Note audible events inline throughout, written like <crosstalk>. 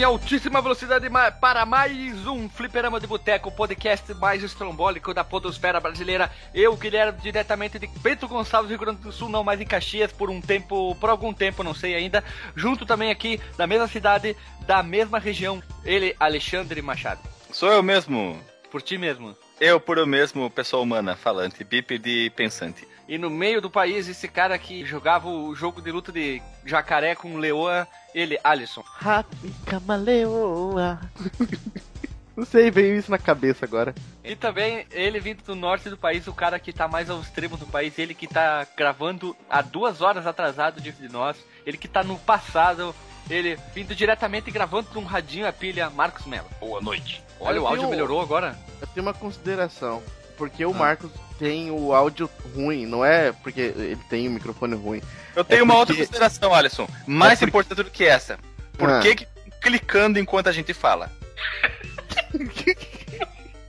Em altíssima velocidade para mais um Fliperama de Boteco, o podcast mais estrombólico da podosfera brasileira. Eu, Guilherme, diretamente de Bento Gonçalves, Rio Grande do Sul, não mais em Caxias, por um tempo, por algum tempo, não sei ainda. Junto também aqui, da mesma cidade, da mesma região, ele, Alexandre Machado. Sou eu mesmo. Por ti mesmo. Eu, por eu mesmo, pessoa humana, falante, bípede pensante. E no meio do país, esse cara que jogava o jogo de luta de jacaré com leoa, ele, Alisson. E camaleoa. <laughs> Não sei, veio isso na cabeça agora. E também ele vindo do norte do país, o cara que tá mais ao extremo do país, ele que tá gravando há duas horas atrasado de nós, ele que tá no passado, ele vindo diretamente e gravando num radinho a pilha, Marcos Mello. Boa noite. Olha, Eu o áudio tenho- melhorou agora? Eu tenho uma consideração. Porque Ah. o Marcos tem o áudio ruim, não é porque ele tem o microfone ruim. Eu tenho É uma porque- outra consideração, Alisson. Mais É porque- importante do que essa. Por Ah. que, que clicando enquanto a gente fala? <laughs>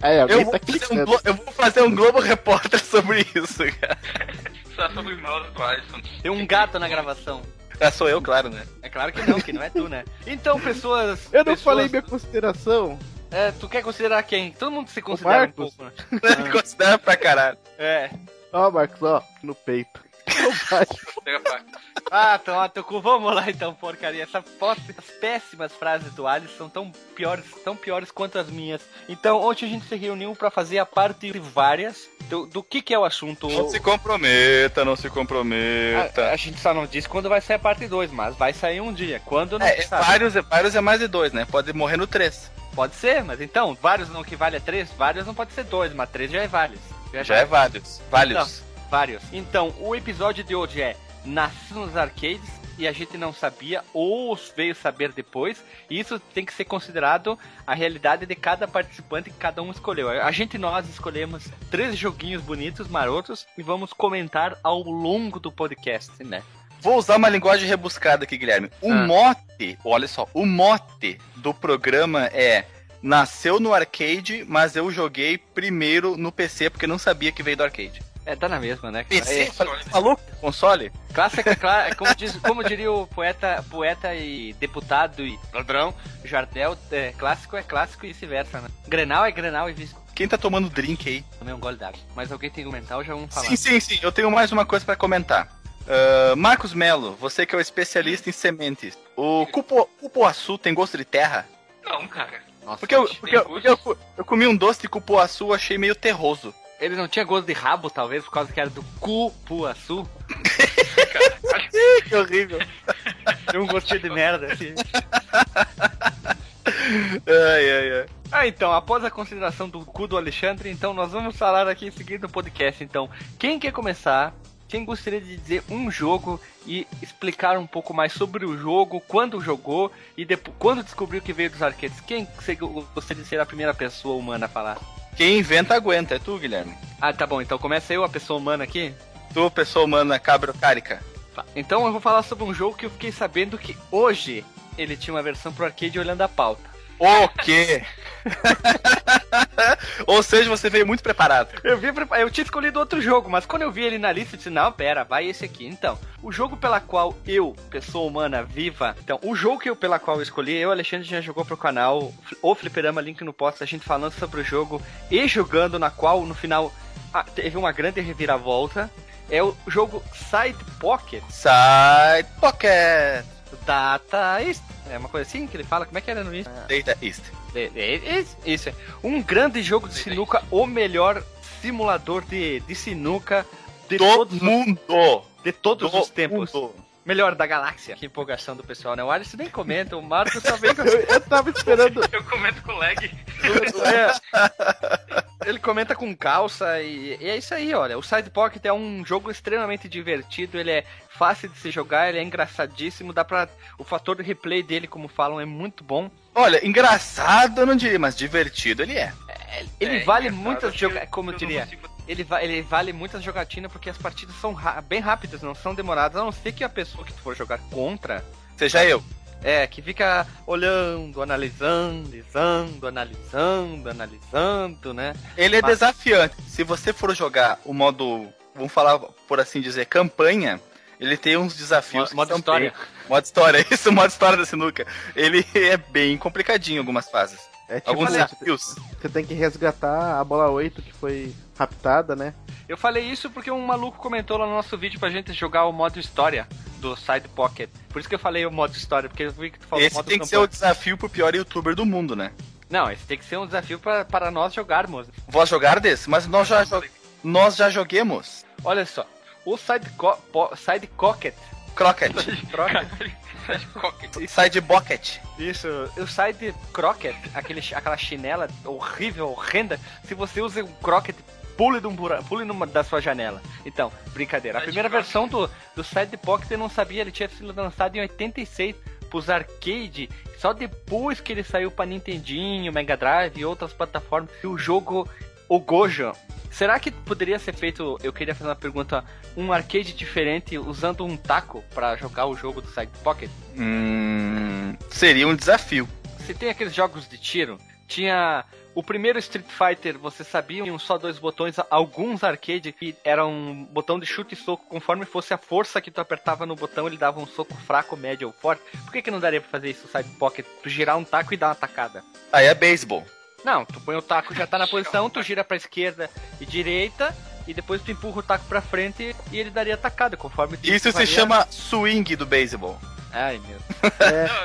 É, Eu vou, tá fazer um, glo- eu vou fazer um Globo Repórter sobre isso, cara. Só sobre o mouse do Alisson. Tem um gato na gravação. Ah, sou eu, claro, né? É claro que não, que não é tu, né? Então, pessoas. Eu não pessoas- falei minha consideração. É, tu quer considerar quem? Todo mundo se considera um pouco, né? <laughs> Considera pra caralho. É. Ó, Marcos, ó, no peito. Ah, toma teu cu. Vamos lá então, porcaria. Essa pós- Essas péssimas frases do Alisson são tão piores, tão piores quanto as minhas. Então, ontem a gente se reuniu pra fazer a parte de várias do, do que que é o assunto. Não se comprometa, não se comprometa. A, a gente só não disse quando vai sair a parte 2, mas vai sair um dia. Quando não É, é sabe. vários, é vários é mais de dois, né? Pode morrer no três. Pode ser, mas então, vários não que vale é 3, vários não pode ser 2, mas 3 já é vários. Já é vários. Vários. Vários. Então, o episódio de hoje é Nascido nos Arcades e a gente não sabia ou veio saber depois. E isso tem que ser considerado a realidade de cada participante que cada um escolheu. A gente nós escolhemos três joguinhos bonitos, marotos e vamos comentar ao longo do podcast, né? Vou usar uma linguagem rebuscada aqui, Guilherme. O Ah. mote, olha só, o mote do programa é nasceu no arcade, mas eu joguei primeiro no PC porque não sabia que veio do arcade. É, tá na mesma, né? PC? É, Maluco? Console? Clássica, clá- é como, diz, como diria o poeta, poeta e deputado e ladrão, Jardel, é, clássico é clássico e vice-versa, né? Grenal é Grenal e vice Quem tá tomando drink aí? Também um gole d'água. Mas alguém tem que comentar ou já vamos falar? Sim, sim, sim. Eu tenho mais uma coisa pra comentar. Ah, Marcos Melo, você que é o especialista em sementes. O cupo, cupuaçu tem gosto de terra? Não, cara. Nossa, Porque eu, porque eu, porque eu, eu comi um doce de cupuaçu, achei meio terroso. Ele não tinha gosto de rabo, talvez, por causa que era do cupuaçu. <laughs> Que horrível. Tem um gostinho de merda, assim. Ai, ai, ai. Ah, então, após a consideração do cu do Alexandre, então nós vamos falar aqui em seguida no podcast. Então, quem quer começar? Quem gostaria de dizer um jogo e explicar um pouco mais sobre o jogo, quando jogou e depois, quando descobriu que veio dos arcades? Quem você gostaria de ser a primeira pessoa humana a falar? Quem inventa aguenta, é tu, Guilherme. Ah, tá bom, então começa eu, a pessoa humana aqui. Tu, pessoa humana cabrocárica. Tá, Então eu vou falar sobre um jogo que eu fiquei sabendo que hoje ele tinha uma versão pro arcade olhando a pauta. O quê? <laughs> Ou seja, você veio muito preparado. Eu vi, eu tinha escolhido outro jogo, mas quando eu vi ele na lista, eu disse, não, pera, vai esse aqui. Então, o jogo pela qual eu, pessoa humana viva, então, o jogo que eu, pela qual eu escolhi, eu, Alexandre, já jogou pro canal, o Fliperama, link no post, a gente falando sobre o jogo e jogando, na qual, no final, ah, teve uma grande reviravolta. É o jogo Side Pocket Side Pocket. Data East. É uma coisa assim que ele fala, como é que era no East? Data East. É, é, é, isso é. Um grande jogo de sinuca, o melhor simulador de, de sinuca de Do todos, os- mundo. de todos Do os tempos. mundo. Melhor da galáxia. Que empolgação do pessoal, né? O Alisson nem comenta, o Marcos só vem com... <laughs> Eu, eu tava esperando. <laughs> Eu comento com lag. É. <laughs> Ele comenta com calça e, e é isso aí, olha. O Side Pocket é um jogo extremamente divertido, ele é fácil de se jogar, ele é engraçadíssimo, dá pra... O fator de replay dele, como falam, é muito bom. Olha, engraçado eu não diria, mas divertido ele é. Ele É, vale engraçado muitas jogadas, como eu não diria, consigo- ele, va ele vale muitas jogatinas porque as partidas são bem rápidas, não são demoradas, a não ser que a pessoa que tu for jogar contra, Seja eu. é, que fica olhando, analisando, analisando, analisando, analisando, né? Ele é Mas- desafiante. Se você for jogar o modo, vamos falar por assim dizer, campanha, Ele tem uns desafios. Modo são história. bem- <laughs> Modo história, isso, modo história da sinuca. Ele <laughs> é bem complicadinho em algumas fases. É tipo, Alguns né, desafios. você tem que resgatar a bola 8 que foi raptada, né? Eu falei isso porque um maluco comentou lá no nosso vídeo pra gente jogar o modo história do Side Pocket. Por isso que eu falei o modo história, porque eu vi que tu falou Esse modo tem que ser campanha. o desafio pro pior youtuber do mundo, né? Não, esse tem que ser um desafio pra, para nós jogarmos. Vós jogar desse? Mas nós já, jo- nós já joguemos. Olha só, o Side, co side Pocket. Crockett. <laughs> Side Bucket. Isso, o Side Crocket, aquele, chi- aquela chinela horrível, horrenda. Se você usa um Crocket, pule, de um bura- pule numa da sua janela. Então, brincadeira. A primeira Crocket. versão do, do Side Pocket eu não sabia, ele tinha sido lançado em 86 pros arcade. Só depois que ele saiu pra Nintendinho, Mega Drive e outras plataformas. E o jogo, o Gojo. Será que poderia ser feito, eu queria fazer uma pergunta, um arcade diferente usando um taco pra jogar o jogo do Side Pocket? Hum, seria um desafio. Se tem aqueles jogos de tiro, tinha o primeiro Street Fighter, você sabia, tinham só dois botões, alguns arcade que era um botão de chute e soco, conforme fosse a força que tu apertava no botão, ele dava um soco fraco, médio ou forte. Por que, que não daria pra fazer isso, Side Pocket? Tu girar um taco e dar uma tacada. Aí é beisebol. Não, tu põe o taco, já tá na posição, tu gira pra esquerda e direita, e depois tu empurra o taco pra frente e ele daria tacada, conforme tu Isso se varia- chama swing do beisebol. Ai, meu.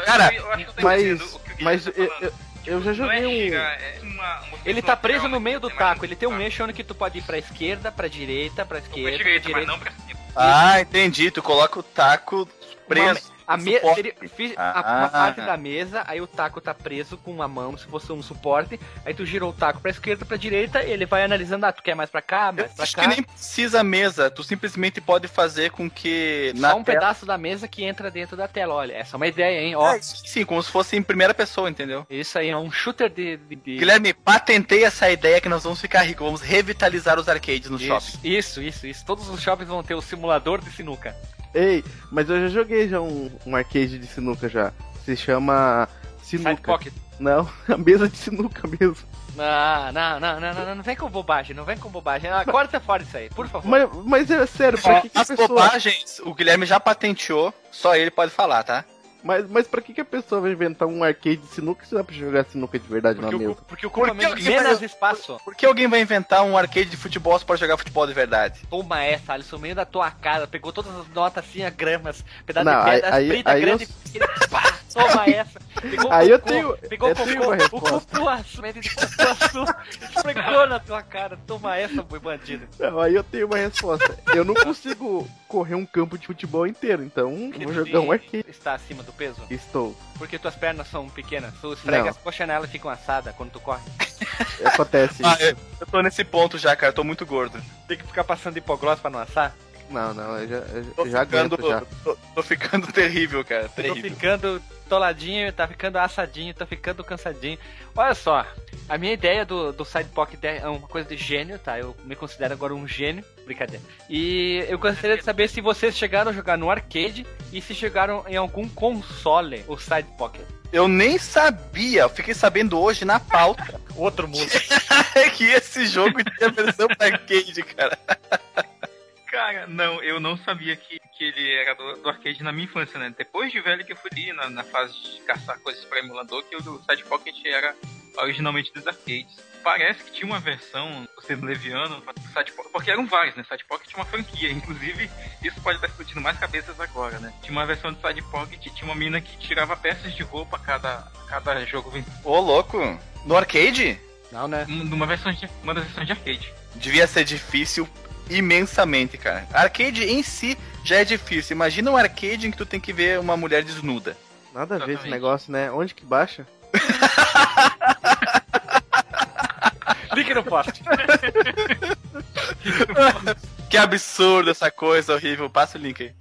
Cara, eu, eu acho que eu tô Mas, que mas tá eu, eu já é joguei um. girar, é uma- uma Ele tá preso no meio do taco, ele tem um taco. eixo onde que tu pode ir pra esquerda, pra direita, pra Pra esquerda, direita, pra direita. mas não pra cima. Ah, entendi. Tu coloca o taco preso. A me... suporte. seria- fiz a- Ah. uma parte da mesa, aí o taco tá preso com uma mão, se fosse um suporte, aí tu gira o taco pra esquerda, pra direita, e ele vai analisando, ah, tu quer mais pra cá, mais pra acho cá. que nem precisa mesa. Tu simplesmente pode fazer com que Só um tela- pedaço da mesa que entra dentro da tela, olha, essa é uma ideia, hein, ó. É, sim, como se fosse em primeira pessoa, entendeu? Isso aí é um shooter de... de, de- Guilherme, patentei essa ideia que nós vamos ficar ricos. Vamos revitalizar os arcades no shopping. isso, isso, isso, isso. Todos os shoppings vão ter o simulador de sinuca. Ei, mas eu já joguei já um, um arcade de sinuca já. Se chama Side Sinuca. Pocket. Não, <laughs> a mesa de sinuca mesmo. Não, não, não, não, não, não, não vem com bobagem, não vem com bobagem. Ah, corta fora isso aí, por favor. Mas, mas é sério, pra Ó, que, as pessoa. bobagens, o Guilherme já patenteou, só ele pode falar, tá? Mas, mas pra que, que a pessoa vai inventar um arcade de sinuca se dá pra jogar sinuca de verdade Porque, na ocupa, mesa? porque ocupa Porque menos, alguém menos vai- espaço. Por que alguém vai inventar um arcade de futebol pode jogar futebol de verdade? Toma essa, Alisson, meio da tua cara. Pegou todas as notas assim, a gramas, pedaço Não, de pedra, aí- frita aí grande. Pá, <laughs> toma essa. Pegou Aí o eu cocô, tenho- Pegou eu o cocô, tenho uma o cupuaçu, de cupuaçu. Esfregou na tua cara. Toma essa, boi bandido. Não, aí eu tenho uma resposta. Eu não consigo correr um campo de futebol inteiro, então eu vou jogar um arcade. Está acima do peso? Estou. Porque tuas pernas são pequenas. Tu esfrega Não. as coxas nela e ficam assadas quando tu corre. Acontece Ah, isso. eu, eu tô nesse ponto já, cara. Eu tô muito gordo. Tem que ficar passando hipogloss pra não assar. Não, não, eu já, eu Tô já ficando, aguento já. Tô, tô ficando terrível, cara. Tô Terrível. ficando toladinho, tá ficando assadinho, tô ficando cansadinho. Olha só, a minha ideia do, do Side Pocket é uma coisa de gênio, tá? Eu me considero agora um gênio, brincadeira. E eu gostaria de saber se vocês chegaram a jogar no arcade e se chegaram em algum console o Side Pocket. Eu nem sabia, eu fiquei sabendo hoje na pauta Outro mundo. <laughs> que esse jogo tinha versão pra arcade, cara. <laughs> Cara, não, eu não sabia que, que ele era do, do arcade na minha infância, né? Depois de velho que eu fui ali na, na fase de caçar coisas pra emulador, que o do Side Pocket era originalmente dos arcades. Parece que tinha uma versão, sendo leviano, do Side Pocket, porque eram vários, né? Side Pocket tinha uma franquia, inclusive isso pode estar explodindo mais cabeças agora, né? Tinha uma versão do Side Pocket, tinha uma mina que tirava peças de roupa a cada, cada jogo. Ô, louco. No arcade? Não, né? Numa versão de, uma das versões de arcade. Devia ser difícil imensamente, cara. Arcade em si já é difícil. Imagina um arcade em que tu tem que ver uma mulher desnuda. Nada a ver esse negócio, né? Onde que baixa? <laughs> Link no post. <laughs> Que absurdo essa coisa horrível. Passa o link aí.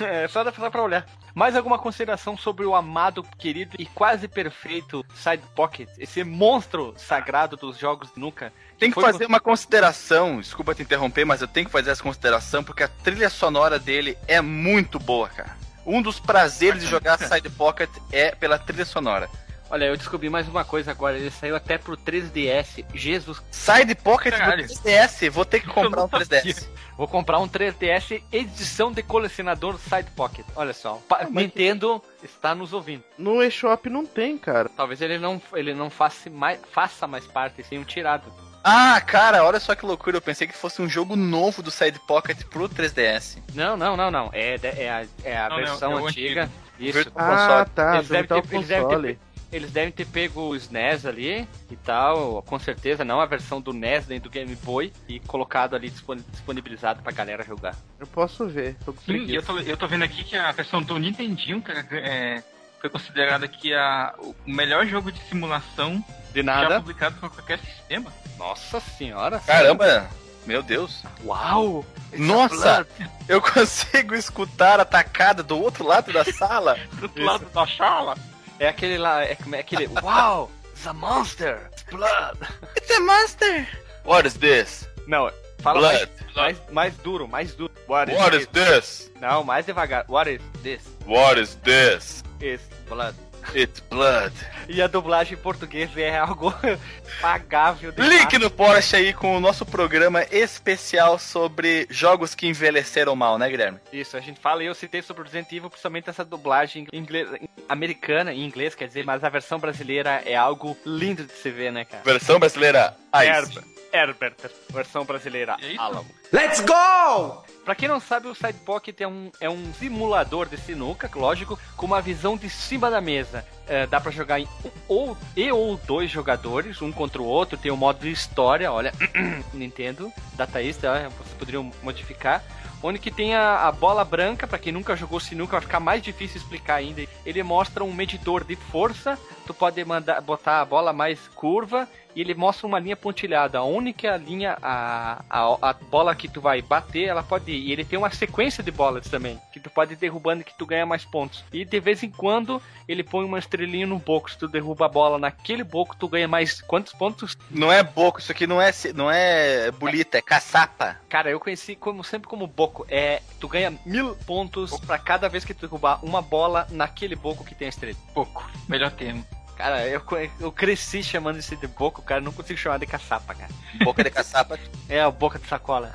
É, só dá só pra olhar. Mais alguma consideração sobre o amado, querido e quase perfeito Side Pocket? Esse monstro sagrado dos jogos de Nuka? Tem que fazer uma consideração, desculpa te interromper, mas eu tenho que fazer essa consideração porque a trilha sonora dele é muito boa, cara. Um dos prazeres de jogar <laughs> Side Pocket é pela trilha sonora. Olha, eu descobri mais uma coisa agora. Ele saiu até pro 3DS. Jesus. Side Pocket Caralho. do 3DS. Vou ter que comprar um não sabia. 3DS. Vou comprar um 3DS edição de colecionador Side Pocket. Olha só. Ah, Nintendo está nos ouvindo. No eShop não tem, cara. Talvez ele não, ele não faça, mais, faça mais parte, tenham tirado. Ah, cara, olha só que loucura. Eu pensei que fosse um jogo novo do Side Pocket pro 3DS. Não, não, não, não. É, de- é a, é a Não, não, versão é o antiga. antigo. Isso. Ah, console. tá. Eles devem, o ter, eles, devem console. ter, eles devem ter pego o SNES ali e tal, com certeza, não a versão do NES nem do Game Boy, e colocado ali disponi- disponibilizado pra galera jogar. Eu posso ver. Tô com Sim, eu tô, eu tô vendo aqui que a versão do Nintendinho, cara, é, foi considerada aqui a, o melhor jogo de simulação De já nada. publicado por qualquer sistema. Nossa senhora. Caramba, meu Deus. Uau! Nossa! Eu <laughs> consigo escutar a tacada do outro lado da sala. Do outro lado da sala. É aquele lá, é, como é aquele. Uau! It's a monster! It's blood! It's a monster. What is this? Não, fala Blood. mais, mais, mais duro, mais duro. What is What is this? this? Não, mais devagar. What is this? What is this? It's blood. It's blood. E a dublagem em português é algo <laughs> pagável. de Link no Porsche aí com o nosso programa especial sobre jogos que envelheceram mal, né, Guilherme? Isso, a gente fala e eu citei sobre o Resident Evil, principalmente essa dublagem em inglês, americana, em inglês, quer dizer, mas a versão brasileira é algo lindo de se ver, né, cara? Versão brasileira Ice. Herbert, Herbert, versão brasileira É? Alamo. Let's go! Pra quem não sabe, o Side Pocket é um, é um simulador de sinuca, lógico, com uma visão de cima da mesa. É, dá pra jogar em um ou, e ou dois jogadores, um contra o outro. Tem o modo de história, olha, <clears throat> Nintendo, Data East, vocês poderiam modificar. Onde que tem a, a bola branca, pra quem nunca jogou sinuca, vai ficar mais difícil explicar ainda. Ele mostra um medidor de força, tu pode mandar botar a bola mais curva e ele mostra uma linha pontilhada. A única linha, a, a, a bola que tu vai bater, ela pode ir. E ele tem uma sequência de bolas também, que tu pode ir derrubando que tu ganha mais pontos. E de vez em quando ele põe uma estrelinha no boco. Se tu derruba a bola naquele boco, tu ganha mais quantos pontos? Não é boco, isso aqui não é, não é bolita, é caçapa. Cara, eu conheci como sempre como boco. É, tu ganha mil pontos pra cada vez que tu derrubar uma bola naquele boco que tem a estrela. Pouco. Melhor termo. Cara, eu, eu cresci chamando esse de boco, cara. Não consigo chamar de caçapa, cara. Boca de caçapa. <laughs> É a boca de sacola.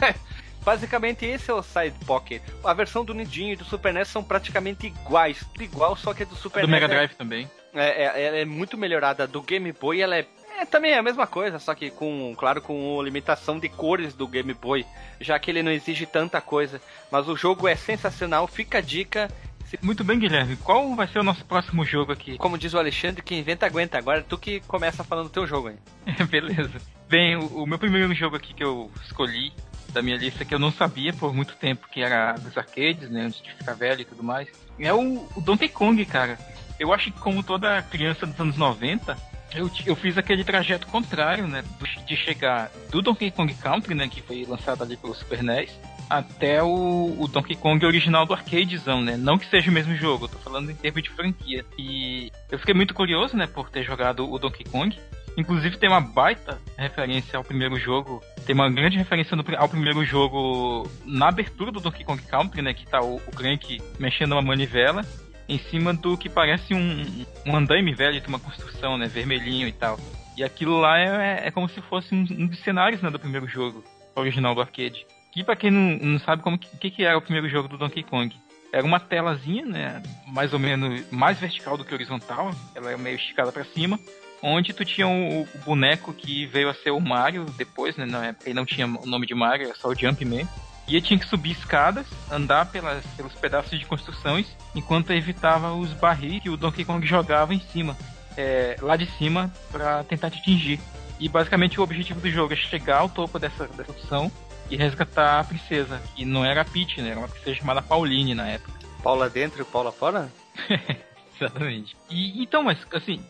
<laughs> Basicamente esse é o Side Pocket. A versão do Nintendo e do Super NES são praticamente iguais. Tudo igual, só que a do Super do NES Mega é- Drive também. é, é, ela é muito melhorada. Do Game Boy ela é, é também é a mesma coisa, só que com, claro, com limitação de cores do Game Boy, já que ele não exige tanta coisa. Mas o jogo é sensacional, fica a dica. Muito bem, Guilherme. Qual vai ser o nosso próximo jogo aqui? <laughs> Como diz o Alexandre, quem inventa aguenta. Agora é tu que começa falando do teu jogo aí. <laughs> Beleza. Bem, o, o meu primeiro jogo aqui que eu escolhi da minha lista, que eu não sabia por muito tempo que era dos arcades, né, antes de ficar velho e tudo mais, é o, o Donkey Kong, cara. Eu acho que como toda criança dos anos 90, eu, eu fiz aquele trajeto contrário, né, de chegar do Donkey Kong Country, né, que foi lançado ali pelo Super NES, até o, o Donkey Kong original do arcadezão, né? Não que seja o mesmo jogo, eu tô falando em termos de franquia. E eu fiquei muito curioso, né, por ter jogado o Donkey Kong. Inclusive tem uma baita referência ao primeiro jogo. Tem uma grande referência no ao primeiro jogo na abertura do Donkey Kong Country, né? Que tá o, o Crank mexendo uma manivela em cima do que parece um, um andaime velho de uma construção, né? Vermelhinho e tal. E aquilo lá é, é como se fosse um, um dos cenários né, do primeiro jogo original do arcade. Que pra quem não, não sabe como que, que, era o primeiro jogo do Donkey Kong. Era uma telazinha, né? Mais ou menos mais vertical do que horizontal. Ela era meio esticada pra cima onde tu tinha o, o boneco que veio a ser o Mario depois, né? Não, é- ele não tinha o nome de Mario, era só o Jumpman. E tinha que subir escadas, andar pelas, pelos pedaços de construções, enquanto evitava os barris que o Donkey Kong jogava em cima, é, lá de cima, pra tentar te atingir. E basicamente o objetivo do jogo é chegar ao topo dessa, dessa opção e resgatar a princesa, que não era a Peach, né? Era uma princesa chamada Pauline na época. <laughs> Paula dentro e Paula fora? Exatamente. E então, mas assim,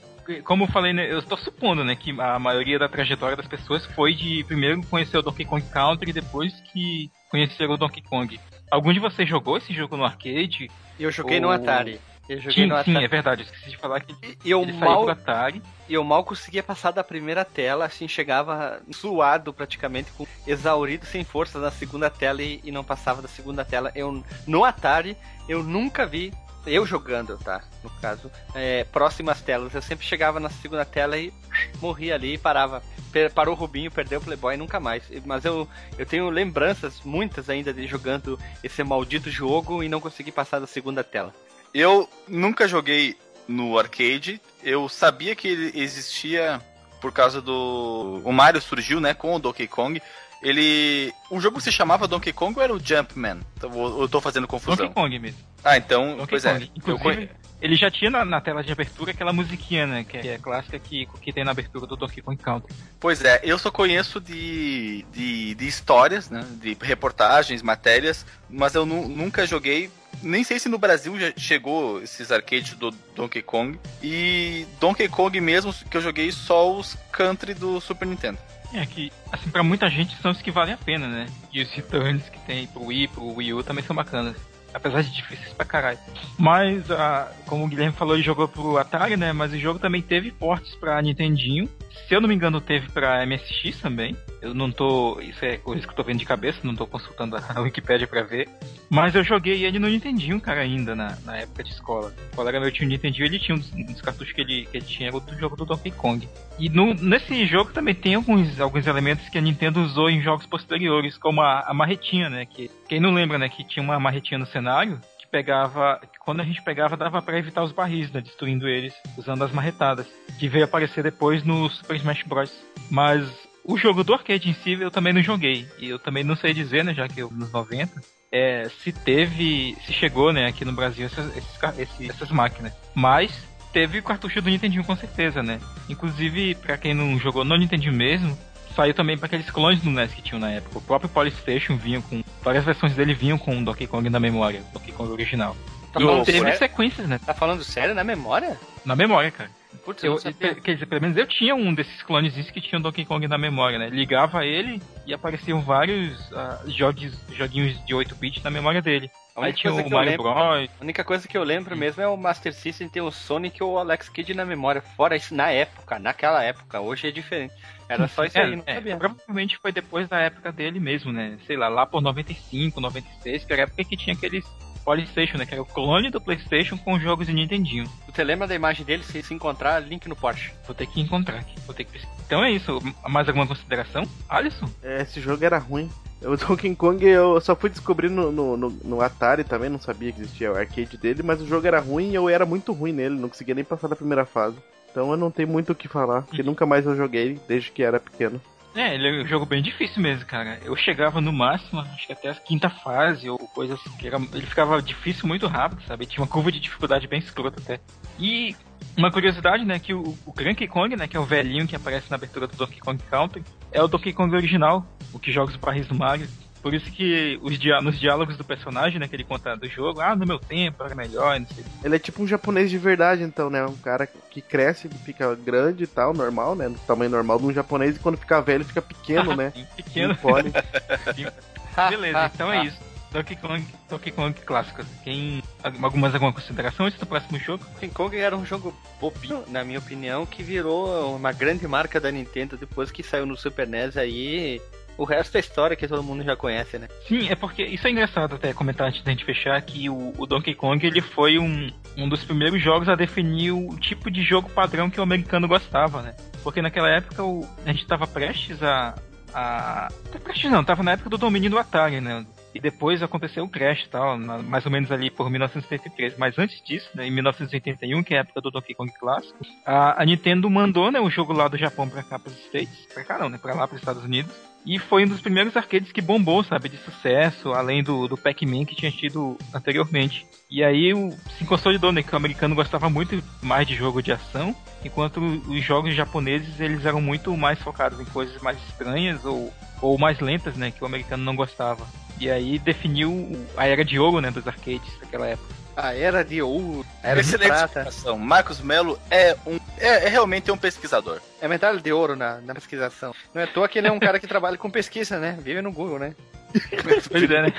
como eu falei, né, eu estou supondo, né, que a maioria da trajetória das pessoas foi de primeiro conhecer o Donkey Kong Country e depois que conheceram o Donkey Kong. Algum de vocês jogou esse jogo no arcade? Eu joguei no O- Atari. Eu joguei Sim, no sim, Atari. é verdade. Eu esqueci de falar que eu ele mal, Atari. eu mal conseguia passar da primeira tela, assim, chegava suado praticamente, com, exaurido, sem força na segunda tela e, e não passava da segunda tela. Eu, no Atari, eu nunca vi eu jogando, tá? No caso, é, próximas telas. Eu sempre chegava na segunda tela e morria ali e parava. Per- Parou o Rubinho, perdeu o Playboy nunca mais. Mas eu, eu tenho lembranças, muitas ainda, de jogando esse maldito jogo e não consegui passar da segunda tela. Eu nunca joguei no arcade. Eu sabia que ele existia por causa do. O Mario surgiu, né, com o Donkey Kong. Ele. O jogo se chamava Donkey Kong ou era o Jumpman? Então, Eu eu tô fazendo confusão. Donkey Kong mesmo. Ah, então. Donkey pois Kong. é. Eu Inclusive, conhe- ele já tinha na, na tela de abertura aquela musiquinha, né? Que é clássica que, que tem na abertura do Donkey Kong Country. Pois é, eu só conheço de, de, de histórias, né? De reportagens, matérias, mas eu nu- nunca joguei. Nem sei se no Brasil já chegou esses arcades do Donkey Kong. E Donkey Kong mesmo, que eu joguei só os country do Super Nintendo. É que, assim, pra muita gente são os que valem a pena, né? E os returns que tem pro Wii, pro Wii U também são bacanas. Apesar de difíceis pra caralho. Mas, ah, como o Guilherme falou, ele jogou pro Atari, né? Mas o jogo também teve portes pra Nintendinho. Se eu não me engano, teve pra MSX também. Eu não tô. Isso é coisa que eu tô vendo de cabeça, não tô consultando a <laughs> Wikipédia pra ver. Mas eu joguei ele no Nintendinho, cara, ainda, na, na época de escola. O colega meu tinha um Nintendinho, ele tinha uns, uns cartuchos que ele, que ele tinha, era outro jogo do Donkey Kong. E no, nesse jogo também tem alguns, alguns elementos que a Nintendo usou em jogos posteriores, como a, a marretinha, né? Que, quem não lembra, né, que tinha uma marretinha no cenário pegava. Quando a gente pegava, dava pra evitar os barris, né? Destruindo eles, usando as marretadas. Que veio aparecer depois no Super Smash Bros. Mas o jogo do arcade em si eu também não joguei. E eu também não sei dizer, né, já que eu nos 90, é, se teve. se chegou, né, aqui no Brasil essas, esses essas máquinas. Mas teve cartucho do Nintendinho com certeza, né? Inclusive, pra quem não jogou no Nintendinho mesmo, saiu também para aqueles clones do NES que tinham na época. O próprio Polystation vinha com. Várias versões dele vinham com o Donkey Kong na memória, o Donkey Kong original. Tá falando teve sério? sequências, né? Tá falando sério na memória? Na memória, cara. Putz, eu Eu, não quer dizer, pelo menos eu tinha um desses clones que tinha o Donkey Kong na memória, né? Ligava ele e apareciam vários ah, jogos, joguinhos de 8-bit na memória dele. A única tinha coisa o que eu Mario lembro- Bros. A única coisa que eu lembro mesmo é o Master System ter o Sonic ou o Alex Kidd na memória. Fora isso, na época, naquela época. Hoje é diferente. Era só isso É, aí, não é, sabia. provavelmente foi depois da época dele mesmo, né? Sei lá, lá por 95, 96, que era a época que tinha aqueles Polystation, né? Que era o clone do Playstation com jogos de Nintendinho. Você lembra da imagem dele? Se se encontrar, link no Porsche. Vou ter que encontrar aqui, vou ter que pesquisar. Então é isso, mais alguma consideração? Alisson? É, esse jogo era ruim. O Donkey Kong eu só fui descobrir no, no, no- no Atari também, não sabia que existia o arcade dele, mas o jogo era ruim e eu era muito ruim nele, não conseguia nem passar da primeira fase. Então eu não tenho muito o que falar, porque nunca mais eu joguei desde que era pequeno. É, ele é um jogo bem difícil mesmo, cara. Eu chegava no máximo, acho que até a quinta fase ou coisa assim. Que era, ele ficava difícil muito rápido, sabe? Tinha uma curva de dificuldade bem escrota até. E uma curiosidade, né, que o, o Cranky Kong, né, que é o velhinho que aparece na abertura do Donkey Kong Country, é o Donkey Kong original, o que joga os barris do Mario. Por isso que os dia nos diálogos do personagem, né, que ele conta do jogo, ah, no meu tempo era melhor, não sei. Ele é tipo um japonês de verdade, então, né? Um cara que cresce, fica grande e tal, normal, né? No tamanho normal de um japonês, e quando fica velho, fica pequeno, né? <laughs> Pequeno. Pole. <laughs> Beleza, então é isso. Donkey Kong, Donkey Kong clássico. Quem algumas alguma consideração antes do próximo jogo? King Kong era um jogo bobinho, na minha opinião, que virou uma grande marca da Nintendo depois que saiu no Super NES aí. O resto é história que todo mundo já conhece, né? Sim, é porque isso é engraçado até comentar antes da gente fechar que o, o Donkey Kong ele foi um, um dos primeiros jogos a definir o tipo de jogo padrão que o americano gostava, né? Porque naquela época o, a gente tava prestes a. a prestes não, tava na época do domínio do Atari, né? E depois aconteceu o Crash e tal, mais ou menos ali por 1973. Mas antes disso, né, em 1981, que é a época do Donkey Kong clássico, a, a Nintendo mandou né, o jogo lá do Japão pra cá, pros States, pra cá não, né, pra lá, pros Estados Unidos. E foi um dos primeiros arcades que bombou, sabe, de sucesso, além do, do Pac-Man que tinha tido anteriormente. E aí o, se consolidou, né, que o americano gostava muito mais de jogo de ação, enquanto os jogos japoneses eles eram muito mais focados em coisas mais estranhas ou, ou mais lentas, né, que o americano não gostava. E aí definiu a era de ouro, né, dos arcades daquela época. A era de ouro, a era de Excelente prata. explicação. Marcos Melo é um é, é realmente um pesquisador. É medalha de ouro na, na pesquisação. Não é à toa que ele é um cara que trabalha com pesquisa, né? Vive no Google, né? <laughs> Pois é, né?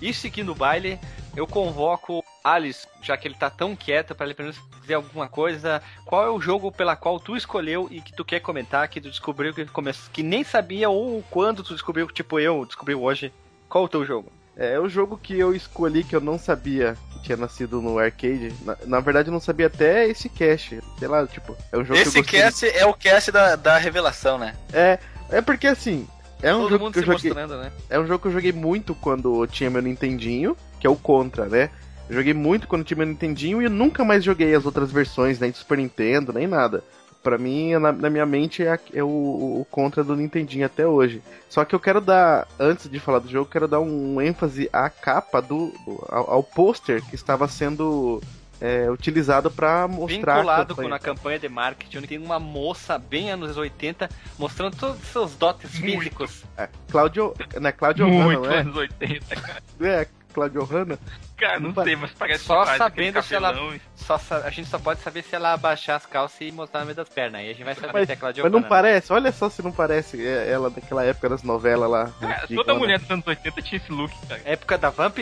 E seguindo o baile, eu convoco Alice, já que ele tá tão quieto, pra ele pelo menos dizer alguma coisa. Qual é o jogo pela qual tu escolheu e que tu quer comentar, que tu descobriu que, come... que nem sabia ou quando tu descobriu, tipo eu descobriu hoje. Qual o teu jogo? É o jogo que eu escolhi que eu não sabia que tinha nascido no arcade. Na, na verdade, eu não sabia até esse cast. Sei lá, tipo, é um jogo Esse que eu cast é o cast da, da revelação, né? É, é porque assim, é um Todo jogo mundo que eu se joguei. né? É um jogo que eu joguei muito quando tinha meu Nintendinho, que é o Contra, né? Eu joguei muito quando tinha meu Nintendinho e eu nunca mais joguei as outras versões, nem do Super Nintendo, nem nada. Pra mim, na, na minha mente, é, a- é o, o Contra do Nintendinho até hoje. Só que eu quero dar, antes de falar do jogo, eu quero dar um ênfase à capa do. ao, ao pôster que estava sendo é, utilizado pra mostrar. a Vinculado campanha. com a campanha de marketing, onde tem uma moça bem anos 80 mostrando todos os seus dotes Muito. físicos. É, Claudio. Não é Claudio Muito Hanna, não anos 80, cara. é? É, Claudio Hanna. Cara, não Não sei, mas parece Só demais, sabendo se ela- Só a gente só pode saber se ela abaixar as calças e mostrar no meio das pernas. Aí a gente vai saber Mas, se é Claudio mas não parece, olha só se não parece é, ela daquela época das novelas lá. Cara, toda né? mulher dos anos 80 tinha esse look, cara. Época da Vamp?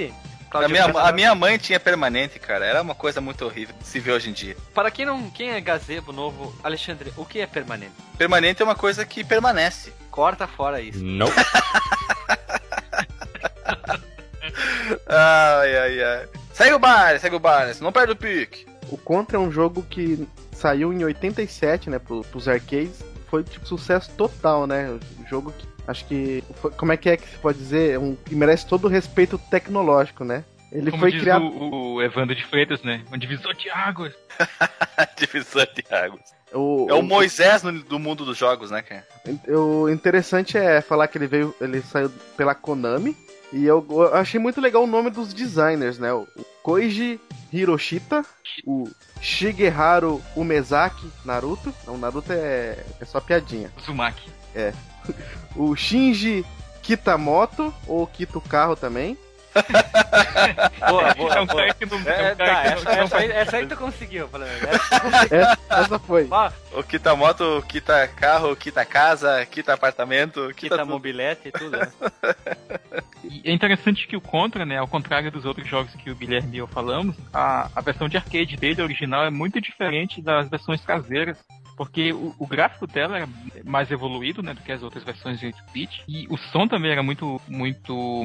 A minha, a minha mãe tinha permanente, cara. Era uma coisa muito horrível de se ver hoje em dia. Para quem não, quem é gazebo novo, Alexandre, o que é permanente? Permanente é uma coisa que permanece. Corta fora isso. Nope. <laughs> Ai, ai, ai. Segue o bar, segue o bar, não perde o pique. O Contra é um jogo que saiu em 87, né, pro, pros arcades. Foi tipo sucesso total, né? Um jogo que acho que. foi- como é que é que se pode dizer? Um, que merece todo o respeito tecnológico, né? Ele Como foi diz criado. o, o Evandro de Freitas, né? Um divisor de águas. <laughs> Divisão de águas. O, É o Moisés no- do mundo dos jogos, né, cara? O interessante é falar que ele veio, ele saiu pela Konami e eu, eu achei muito legal o nome dos designers, né? O Koiji Hiroshita, o Shigeharu Umezaki Naruto, não, Naruto é, é só piadinha. Uzumaki. <laughs> O Shinji Kitamoto ou Kito Carro também. <laughs> Boa, é boa, um boa. não. É, é um tá, essa, não- essa, aí, essa aí tu conseguiu, pelo menos. Essa- Essa foi. O quita moto, quita carro, quita casa, quita apartamento, quita, quita tudo. mobilete e tudo. né? <laughs> E é interessante que o Contra, né, ao contrário dos outros jogos que o Guilherme e eu falamos, a, a versão de arcade dele, original, é muito diferente das versões caseiras. Porque o, o gráfico dela era mais evoluído, né, do que as outras versões de 8-bit. E o som também era muito, muito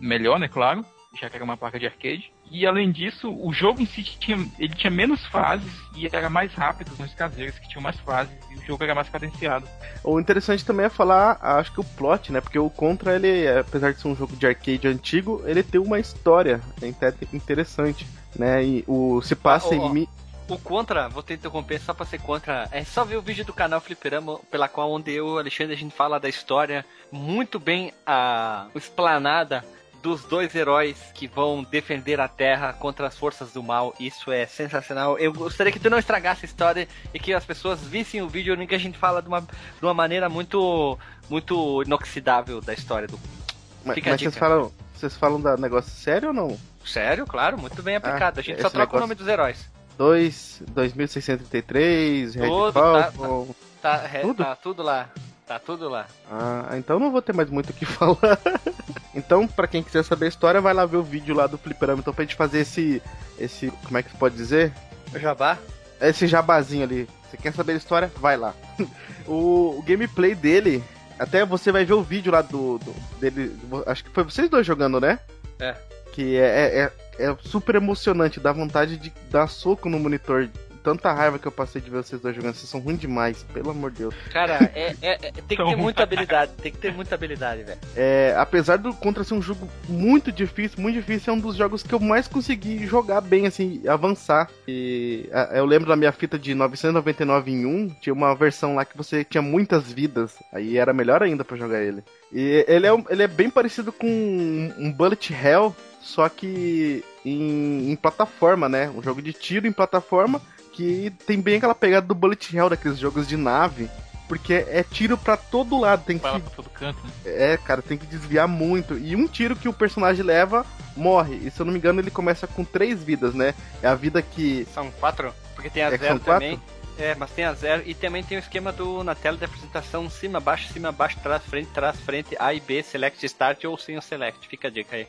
melhor, né, claro, já que era uma placa de arcade. E além disso, o jogo em si tinha, ele tinha menos fases e era mais rápido nos caseiros, que tinham mais fases, e o jogo era mais cadenciado. O interessante também é falar, acho que o plot, né? Porque o Contra, ele, apesar de ser um jogo de arcade antigo, ele tem uma história até interessante, né? E o se passa Ah, ó. em O Contra, vou ter que interromper só pra ser contra. É só ver o vídeo do canal Fliperama, pela qual onde eu e o Alexandre a gente fala da história muito bem a explanada dos dois heróis que vão defender a Terra contra as forças do mal. Isso é sensacional. Eu gostaria que tu não estragasse a história e que as pessoas vissem o vídeo em que a gente fala de uma, de uma maneira muito muito inoxidável da história do. Mas, mas vocês falam, vocês falam da negócio sério ou não? Sério, claro, muito bem aplicado. a gente só troca negócio- o nome dos heróis. 2, 2633, Red Tudo, tá, Falcon. Tá, re- Tudo? tá tudo lá. Tá tudo lá. Ah, então não vou ter mais muito o que <laughs> falar. então, pra quem quiser saber a história, vai lá ver o vídeo lá do Fliperama. Então, pra gente fazer esse. esse como é que pode dizer? Jabá? esse jabazinho ali. Você quer saber a história? Vai lá. <laughs> o, o gameplay dele, até você vai ver o vídeo lá do, do- dele. Acho que foi vocês dois jogando, né? É. Que é, é, é super emocionante, dá vontade de dar soco no monitor. Tanta raiva que eu passei de ver vocês dois jogando, vocês são ruins demais, pelo amor de Deus. Cara, é, é- é- tem que ter muita habilidade. Tem que ter muita habilidade, velho. É, apesar do Contra ser um jogo muito difícil, muito difícil, é um dos jogos que eu mais consegui jogar bem, assim, avançar. E ah, eu lembro da minha fita de 999 em 1, tinha uma versão lá que você tinha muitas vidas, aí era melhor ainda pra jogar ele. E ele é, ele é bem parecido com um um Bullet Hell, só que em, em plataforma, né? Um jogo de tiro em plataforma que tem bem aquela pegada do Bullet Hell, daqueles jogos de nave. Porque é tiro pra todo lado, tem que Vai pra todo canto, né? é, cara, tem que desviar muito. E um tiro que o personagem leva, morre. E se eu não me engano, ele começa com três vidas, né? É a vida que. São quatro? Porque tem a É zero também. É, mas tem a zero. E também tem o esquema do na tela de apresentação cima, baixo, cima, baixo, trás, frente, trás, frente, A e B, select, start ou sem o select. Fica a dica aí.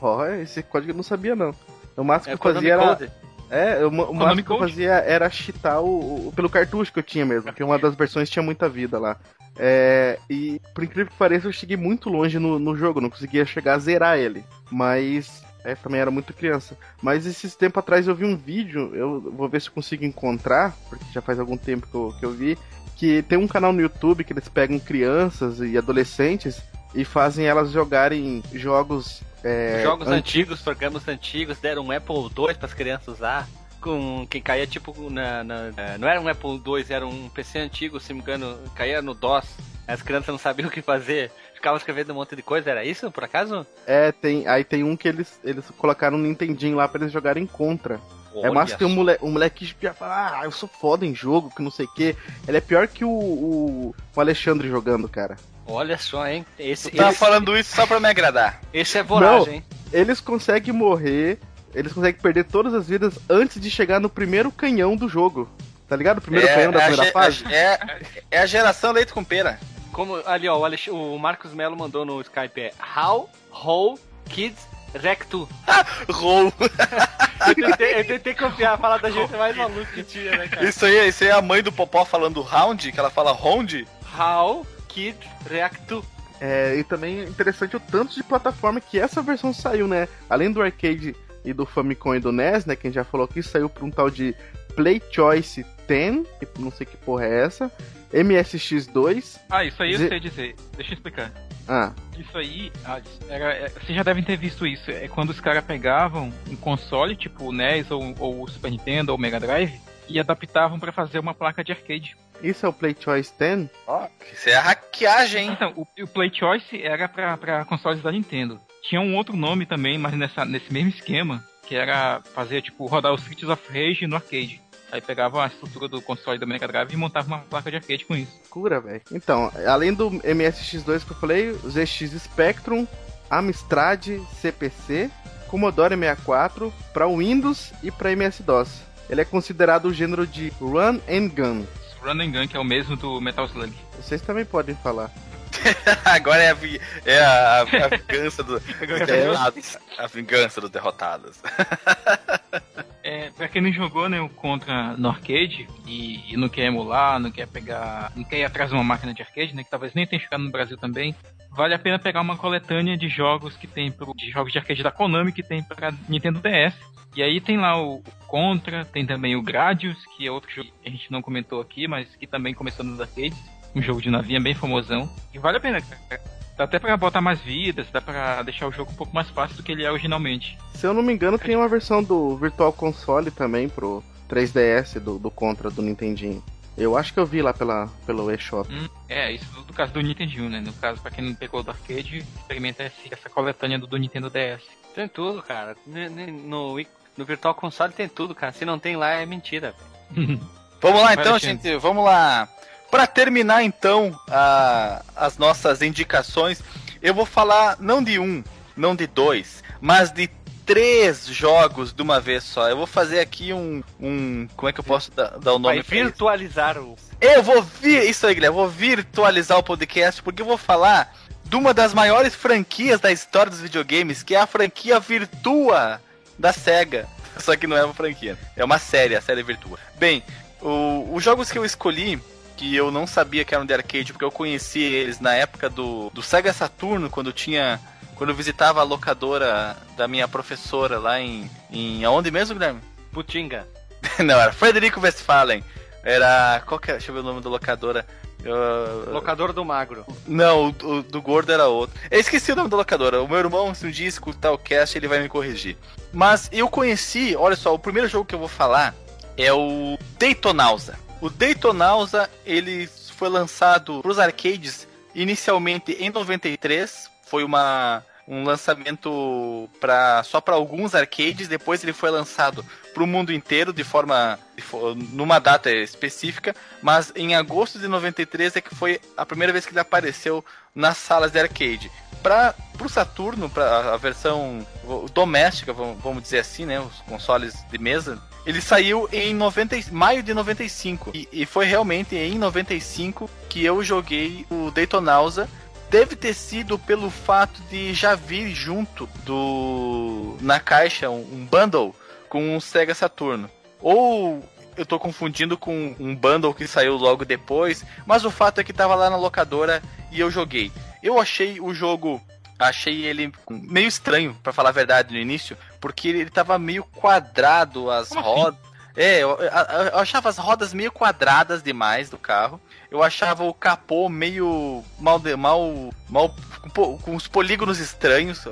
Ó, esse código eu não sabia, não. O máximo É que eu fazia era. Code. É, o, o máximo que eu fazia era cheatar o, o- pelo cartucho que eu tinha mesmo. Porque uma das versões tinha muita vida lá. É, e por incrível que pareça, eu cheguei muito longe no, no jogo, não conseguia chegar a zerar ele. Mas é, também era muito criança. Mas esses tempos atrás eu vi um vídeo, eu vou ver se eu consigo encontrar, porque já faz algum tempo que eu, que eu vi, que tem um canal no YouTube que eles pegam crianças e adolescentes e fazem elas jogarem jogos. É, Jogos antigos, programas antigos, deram um Apple II para as crianças usar. Com quem caía tipo na, na- na- Não era um Apple II, era um PC antigo, se não me engano, caía no DOS. As crianças não sabiam <laughs> o que fazer, ficavam escrevendo um monte de coisa, era isso, por acaso? É, tem, aí tem um que eles, eles colocaram um Nintendinho lá pra eles jogarem contra. é Olha massa que um moleque, um moleque que já fala, ah, eu sou foda em jogo, que não sei o quê. Ele é pior que o, o, o Alexandre jogando, cara. Olha só, hein? Esse, Tu tá esse, falando isso só pra me agradar. esse é voraz, hein? Eles conseguem morrer, eles conseguem perder todas as vidas antes de chegar no primeiro canhão do jogo. Tá ligado? O primeiro canhão da a primeira fase. É, é a geração leite com pera. Como ali, ó, o, Alex- o Marcos Melo mandou no Skype é How, How, Kids, Rectu. Roll. <laughs> Eu tentei, eu tentei copiar, falar da gente mais maluco que tinha, né, cara? Isso aí, isso aí é a mãe do Popó falando round, que ela fala round. How, Kids, Rectu. É, e também é interessante o tanto de plataforma que essa versão saiu, né? Além do arcade e do Famicom e do NES, né? Quem já falou aqui, saiu pra um tal de Play Choice 10, que não sei que porra é essa. MSX2. Ah, isso aí eu sei dizer. Deixa eu explicar. Ah, Isso aí, ah, era, é, vocês já devem ter visto isso. É quando os caras pegavam um console, tipo o NES ou, ou o Super Nintendo ou o Mega Drive, e adaptavam pra fazer uma placa de arcade. isso é o Play Choice 10? Ó, isso é a hackeagem, hein? Então, o, o Play Choice era pra, pra consoles da Nintendo. Tinha um outro nome também, mas nessa, nesse mesmo esquema, que era fazer, tipo, rodar os Streets of Rage no arcade. Aí pegava a estrutura do console da Mega Drive e montava uma placa de arcade com isso. Cura, velho. Então, além do MSX2 que eu falei, o ZX Spectrum, Amstrad CPC, Commodore 64, para Windows e para MS-DOS. Ele é considerado o gênero de Run and Gun. Run and Gun, que é o mesmo do Metal Slug. Vocês também podem falar. <laughs> Agora é a, vi- é a, a vingança do- <laughs> dos derrotados. <laughs> A vingança dos derrotados. É, pra quem não jogou, né, o Contra no arcade e, e não quer emular, não quer pegar. não quer ir atrás de uma máquina de arcade, né? Que talvez nem tenha chegado no Brasil também. Vale a pena pegar uma coletânea de jogos que tem pro, de jogos de arcade da Konami que tem pra Nintendo DS. E aí tem lá o Contra, tem também o Gradius, que é outro jogo que a gente não comentou aqui, mas que também começou nos arcades. Um jogo de navinha bem famosão. E vale a pena, cara. Dá até pra botar mais vidas, dá pra deixar o jogo um pouco mais fácil do que ele é originalmente. Se eu não me engano, tem uma versão do Virtual Console também pro 3DS do, do Contra do Nintendinho. Eu acho que eu vi lá pela, pelo eShop. Hum, é, isso do, do caso do Nintendo, né? No caso, pra quem não pegou do arcade, experimenta esse- essa coletânea do, do Nintendo DS. Tem tudo, cara. No, no Virtual Console tem tudo, cara. Se não tem lá, é mentira. <laughs> Vamos lá Vai, então, gente. Vamos lá. Pra terminar então a- as nossas indicações, eu vou falar não de um, não de dois, mas de três jogos de uma vez só. Eu vou fazer aqui um. um como é que eu posso dar, dar o nome Vai virtualizar o. Eu vou vir. Isso aí, Guilherme. Eu vou virtualizar o podcast porque eu vou falar de uma das maiores franquias da história dos videogames, que é a franquia Virtua da SEGA. Só que não é uma franquia, é uma série, a série Virtua. Bem, o- os jogos que eu escolhi, que eu não sabia que eram de arcade, porque eu conheci eles na época do, do Sega Saturno, quando tinha. Quando eu visitava a locadora da minha professora lá em. em aonde mesmo, Guilherme? Putinga. <laughs> não, era Frederico Westphalen. Era. Qual que era? Deixa eu ver o nome da locadora. Eu- Locador do Magro. Não, o, o do gordo era outro. Eu esqueci o nome da locadora. O meu irmão, se um dia escutar o cast, ele vai me corrigir. Mas eu conheci, olha só, o primeiro jogo que eu vou falar é o Daytonausa. O Daytonausa, ele foi lançado para os arcades inicialmente em 93. Foi uma um lançamento para só para alguns arcades, depois ele foi lançado para o mundo inteiro de forma numa data específica, mas em agosto de 93 é que foi a primeira vez que ele apareceu nas salas de arcade. Para o Saturno, para a versão doméstica, vamos dizer assim, né, os consoles de mesa, ele saiu em 90, e- maio de 95 e, e foi realmente em 95 que eu joguei o Daytonausa deve ter sido pelo fato de já vir junto do na caixa um, um bundle com um Sega Saturno. Ou eu tô confundindo com um bundle que saiu logo depois, mas o fato é que tava lá na locadora e eu joguei. Eu achei o jogo achei ele meio estranho, para falar a verdade, no início, porque ele tava meio quadrado, as Como rodas. É, eu, eu- eu achava as rodas meio quadradas demais do carro. Eu achava o capô meio mal, de- mal, mal com, com os polígonos estranhos.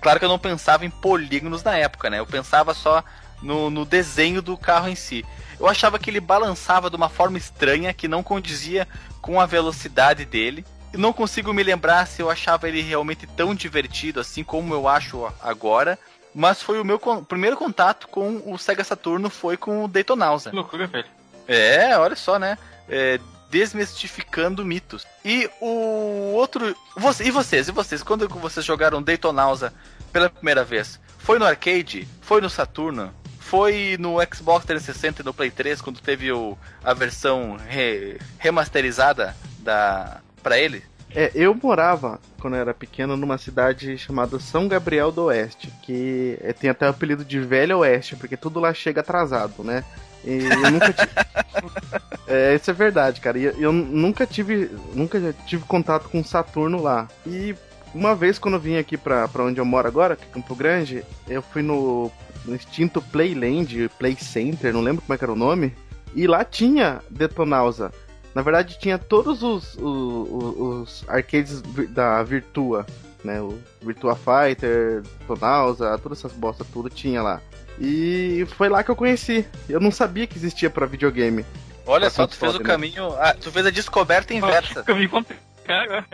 Claro que eu não pensava em polígonos na época, né? Eu pensava só no, no desenho do carro em si. Eu achava que ele balançava de uma forma estranha que não condizia com a velocidade dele. Não consigo me lembrar se eu achava ele realmente tão divertido assim como eu acho agora. Mas foi o meu con- primeiro contato com o Sega Saturno foi com o Daytonausa. Loucura, velho. É, olha só, né? É, desmistificando mitos. E o outro. Você, e vocês? E vocês? Quando vocês jogaram Daytonausa pela primeira vez? Foi no arcade? Foi no Saturno? Foi no Xbox 360 e no Play 3 quando teve o, a versão re- remasterizada da para ele? É, eu morava, quando eu era pequeno, numa cidade chamada São Gabriel do Oeste, que é, tem até o apelido de Velho Oeste, porque tudo lá chega atrasado, né? E eu nunca tive. <laughs> é, isso é verdade, cara. E eu, eu nunca tive. Nunca tive contato com Saturno lá. E uma vez quando eu vim aqui pra, pra onde eu moro agora, que é Campo Grande, eu fui no, no extinto Playland, Play Center, não lembro como é que era o nome. E lá tinha Detonausa. Na verdade, tinha todos os, os, os arcades da Virtua, né? O Virtua Fighter, Tonausa, todas essas bostas, tudo tinha lá. E foi lá que eu conheci. Eu não sabia que existia pra videogame. Olha Pra só, tu fez o né? caminho. ah, tu fez a descoberta inversa. Contei. Cara,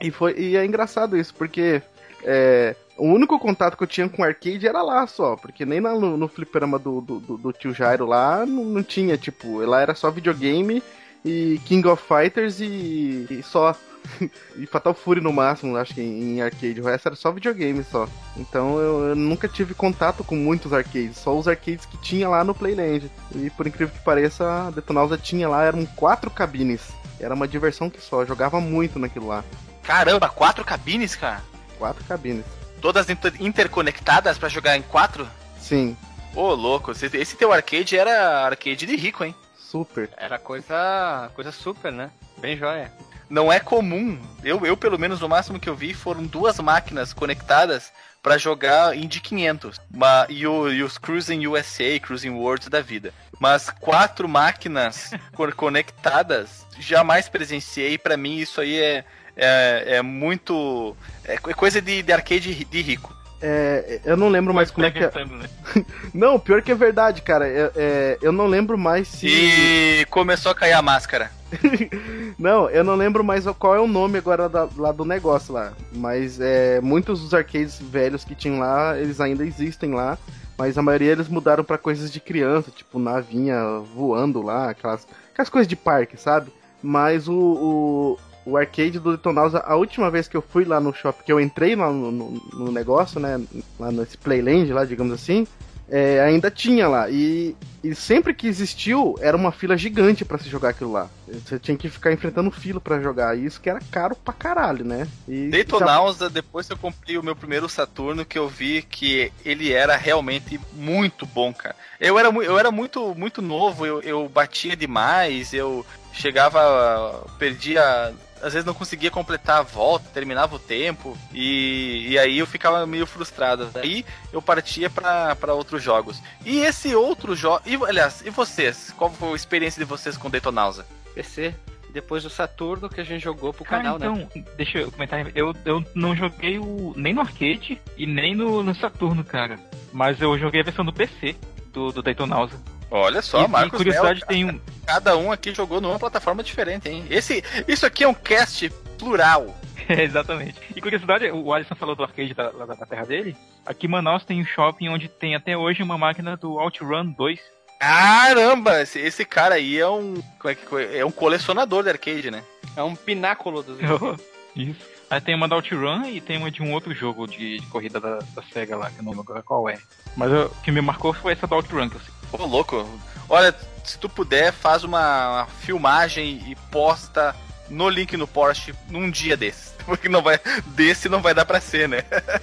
E, foi, e é engraçado isso, porque é, o único contato que eu tinha com arcade era lá só, porque nem no, no fliperama do, do, do, do tio Jairo lá não, não tinha, tipo, lá era só videogame e King of Fighters e, e só. <laughs> e Fatal Fury no máximo, acho que em, arcade. O resto era só videogame só. Então eu, eu nunca tive contato com muitos arcades, só os arcades que tinha lá no Playland. E por incrível que pareça, a Detonausa tinha lá, eram quatro cabines. Era uma diversão que só, jogava muito naquilo lá. Caramba, quatro cabines, cara? Quatro cabines. Todas inter- interconectadas pra jogar em quatro? Sim, Ô, louco, esse, esse teu arcade era arcade de rico, hein? Super. Era coisa. coisa super, né? Bem joia. Não é comum. Eu, eu pelo menos, o máximo que eu vi foram duas máquinas conectadas pra jogar Indy 500. Uma, e, o- e os Cruising USA, Cruising Worlds da vida. Mas quatro máquinas <laughs> co- conectadas, jamais presenciei. Pra mim, isso aí é, é, é muito. É co- coisa de, de arcade de rico. É, eu não lembro mais como é que é. Perguntando, né? <laughs> Não, pior que é verdade, cara. É- é, eu não lembro mais se. E começou a cair a máscara. <laughs> Não, eu não lembro mais qual é o nome agora da- lá do negócio lá. Mas é, muitos dos arcades velhos que tinham lá, eles ainda existem lá. Mas a maioria eles mudaram pra coisas de criança, tipo navinha voando lá, aquelas, aquelas coisas de parque, sabe? Mas o, o, o arcade do Detonausa, a última vez que eu fui lá no shopping, que eu entrei lá no, no, no negócio, né? Lá nesse Playland lá, digamos assim, é, ainda tinha lá. E, e sempre que existiu, era uma fila gigante pra se jogar aquilo lá. Você tinha que ficar enfrentando fila pra jogar. E isso que era caro pra caralho, né? E já- Daytonausa, depois que eu comprei o meu primeiro Saturno, que eu vi que ele era realmente muito bom, cara. Eu era, eu era muito, muito novo, eu, eu batia demais, eu chegava, perdia, às vezes não conseguia completar a volta, terminava o tempo, e, e aí eu ficava meio frustrado. Daí eu partia pra pra outros jogos. E esse outro jogo. E, aliás, e vocês? Qual foi a experiência de vocês com Daytonausa? PC. Depois do Saturno que a gente jogou pro Cara, canal, né? então, deixa eu comentar. Eu, eu não joguei o, nem no arcade e nem no, no Saturno, cara. Mas eu joguei a versão do PC do, do Daytonausa. Olha só, e, e Marcos curiosidade, Mel, tem um. Cada um aqui jogou numa plataforma diferente, hein? Esse, isso aqui é um cast plural. <laughs> É, exatamente. E curiosidade, o Alisson falou do arcade da, lá da terra dele. Aqui em Manaus tem um shopping onde tem até hoje uma máquina do OutRun 2. Caramba, esse, esse cara aí é um. Como é, que, é um colecionador de arcade, né? É um pináculo dos. <laughs> Isso. Aí tem uma da OutRun e tem uma de um outro jogo de, de corrida da, da SEGA lá, que eu não lembro qual é. Mas eu- o que me marcou foi essa da OutRun, que eu sei. Ô, louco. Olha, se tu puder, faz uma, filmagem e posta no link no Porsche num dia desses. <laughs> Porque não vai. Desse não vai dar pra ser, né?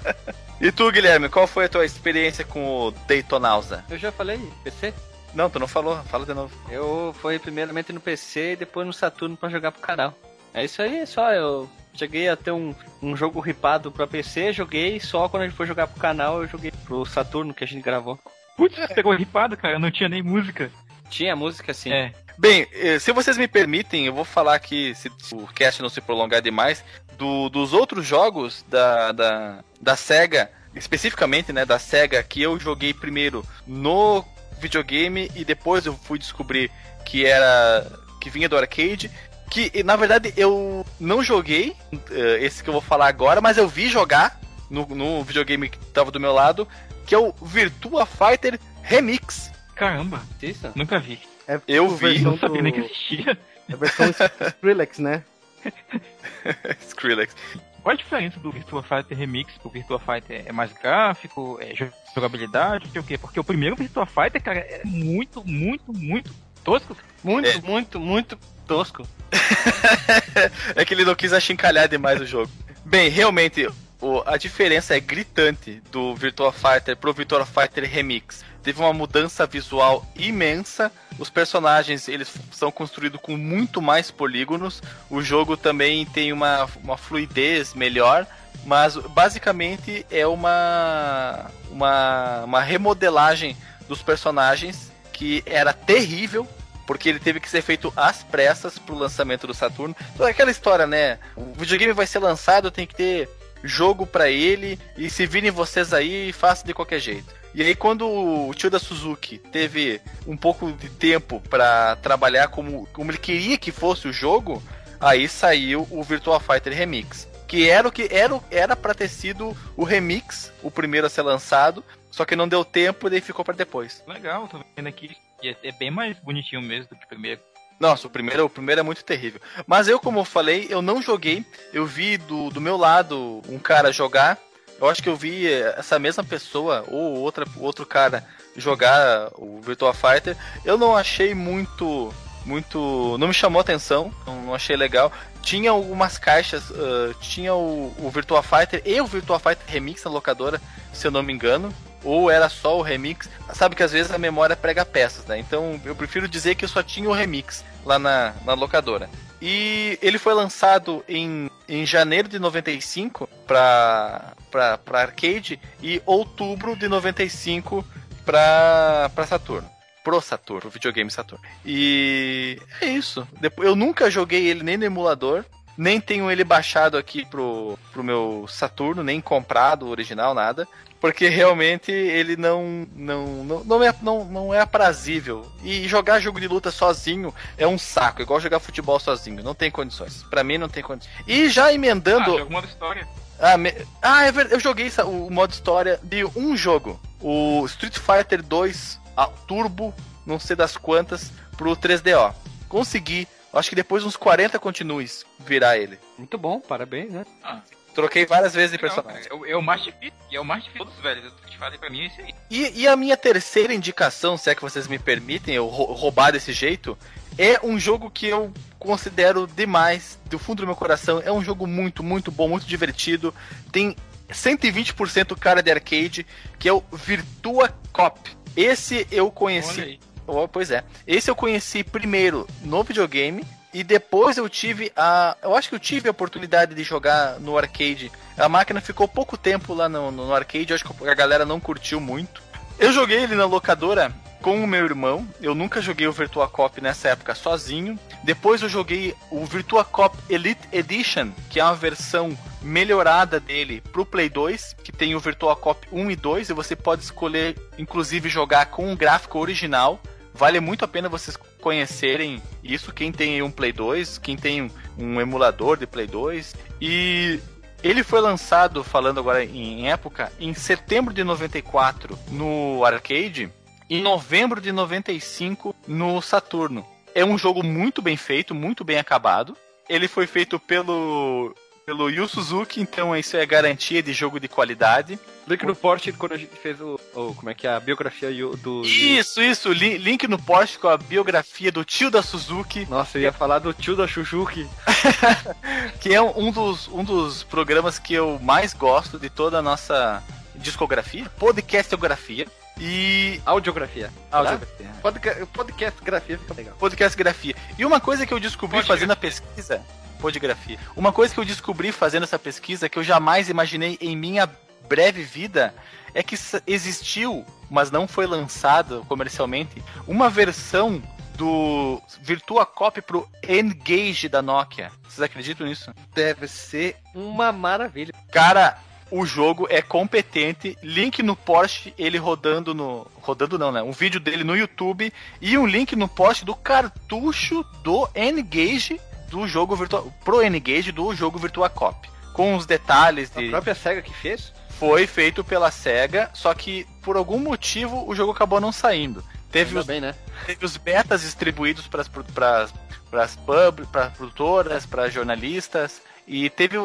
<laughs> e tu, Guilherme, qual foi a tua experiência com o Daytonausa? Eu já falei, PC? Não, tu não falou, fala de novo. Eu fui primeiramente no PC e depois no Saturno pra jogar pro canal. É isso aí, só eu cheguei a ter um, um jogo ripado pra PC, joguei, só quando a gente foi jogar pro canal eu joguei pro Saturno que a gente gravou. Putz, pegou ripado, cara, não tinha nem música. Tinha música sim. É. Bem, eh, se vocês me permitem, eu vou falar aqui, se o cast não se prolongar demais, do- dos outros jogos da, da, da SEGA, especificamente, né, da SEGA, que eu joguei primeiro no videogame e depois eu fui descobrir que era. que vinha do arcade. Que, na verdade, eu não joguei eh, esse que eu vou falar agora, mas eu vi jogar no, no videogame que tava do meu lado, que é o Virtua Fighter Remix. Caramba, Isso? nunca vi. É Eu tipo vi, Não sabia do- nem que existia. É a versão <laughs> Skrillex, né? <laughs> Skrillex. Qual a diferença do Virtua Fighter Remix pro Virtua Fighter? É mais gráfico? É jogabilidade? O quê? Porque o primeiro Virtua Fighter, cara, é muito, muito, muito tosco. Muito, É. muito, muito tosco. <laughs> é que ele não quis achincalhar demais o jogo. Bem, realmente, o- a diferença é gritante do Virtua Fighter pro Virtua Fighter Remix. Teve uma mudança visual imensa. Os personagens eles são construídos com muito mais polígonos. O jogo também tem uma, uma fluidez melhor. Mas basicamente é uma, uma, uma remodelagem dos personagens que era terrível porque ele teve que ser feito às pressas pro lançamento do Saturno. Toda aquela história, né? O videogame vai ser lançado, tem que ter jogo pra ele e se virem vocês aí, faça de qualquer jeito. E aí quando o tio da Suzuki teve um pouco de tempo pra trabalhar como, como ele queria que fosse o jogo, aí saiu o Virtua Fighter Remix. Que era o que era era para ter sido o remix, o primeiro a ser lançado, só que não deu tempo e daí ficou pra depois. Legal, tô vendo aqui. É, é bem mais bonitinho mesmo do que o primeiro. Nossa, o primeiro, o primeiro é muito terrível. Mas eu, como eu falei, eu não joguei. Eu vi do, do meu lado um cara jogar. Eu acho que eu vi eh, essa mesma pessoa ou outra, outro cara jogar o Virtua Fighter. Eu não achei muito. Muito. Não me chamou atenção. Não, achei legal. Tinha algumas caixas. ah, tinha o, o Virtua Fighter e o Virtua Fighter Remix na locadora, se eu não me engano. Ou era só o remix. Sabe que às vezes a memória prega peças, né? Então eu prefiro dizer que eu só tinha o remix lá na, na locadora. E ele foi lançado em, em janeiro de 95 para para arcade e outubro de 95 para para Saturno. Pro Saturno, videogame Saturno. E é isso. Eu nunca joguei ele nem no emulador, nem tenho ele baixado aqui pro, pro meu Saturno, nem comprado o original, nada. Porque realmente ele não não, não, não, é, não, não é aprazível. E jogar jogo de luta sozinho é um saco, igual jogar futebol sozinho. Não tem condições. Pra mim não tem condições. E já Ah, emendando. jogo modo história. Ah, me- ah, é verdade. Eu joguei o modo história de um jogo. O Street Fighter 2 a Turbo, não sei das quantas, pro 3DO. Consegui. Acho que depois uns 40 continues virar ele. Muito bom, parabéns, né? Troquei várias vezes de personagem. cara. É, o- mais difícil. E é o mais difícil dos velhos. O Street Fighter pra mim é esse aí. E, e a minha terceira indicação, se é que vocês me permitem eu rou- roubar desse jeito, é um jogo que eu considero demais, do fundo do meu coração. É um jogo muito, muito bom, muito divertido. Tem 120% cara de arcade, que é o Virtua Cop. Esse eu conheci. Oh, pois é. Esse eu conheci primeiro no videogame e depois eu tive a. Eu acho que eu tive a oportunidade de jogar no arcade. A máquina ficou pouco tempo lá no, no arcade, eu acho que a galera não curtiu muito. Eu joguei ele na locadora com o meu irmão. Eu nunca joguei o Virtua Cop nessa época sozinho. Depois eu joguei o Virtua Cop Elite Edition, que é uma versão melhorada dele pro Play 2, que tem o Virtua Cop 1 e 2 e você pode escolher inclusive jogar com o gráfico original. Vale muito a pena vocês conhecerem isso, quem tem um Play 2, quem tem um, emulador de Play 2. E ele foi lançado, falando agora em época, em setembro de 94 no arcade, em novembro de 95 no Saturno. É um jogo muito bem feito, muito bem acabado. Ele foi feito pelo pelo Yu Suzuki, então isso é garantia de jogo de qualidade. Link no Porsche quando a gente fez o, o- como é que é a biografia do Isso, isso, li- link no post com a biografia do tio da Suzuki, Nossa, eu ia falar do tio da Chuchuki. <laughs> que é um dos, um dos programas que eu mais gosto de toda a nossa discografia, podcastografia. E. Audiografia. Audiografia. Podca- Podcast grafia fica legal. Podcast grafia. E uma coisa que eu descobri Podgrafia. fazendo a pesquisa. Podgrafia. Uma coisa que eu descobri fazendo essa pesquisa que eu jamais imaginei em minha breve vida é que existiu, mas não foi lançado comercialmente, uma versão do Virtua Cop pro N-Gage da Nokia. Vocês acreditam nisso? Deve ser uma maravilha. Cara, o jogo é competente. Link no Porsche, ele rodando no. Rodando não, né? Um vídeo dele no YouTube e um link no post do cartucho do N-Gage do jogo Virtua. Pro N-Gage do jogo Virtua Cop. Com os detalhes A de. própria SEGA que fez? Foi feito pela SEGA, só que por algum motivo o jogo acabou não saindo. Teve Ainda os, bem, né? teve os betas distribuídos para as pub, para produtoras, para jornalistas e teve,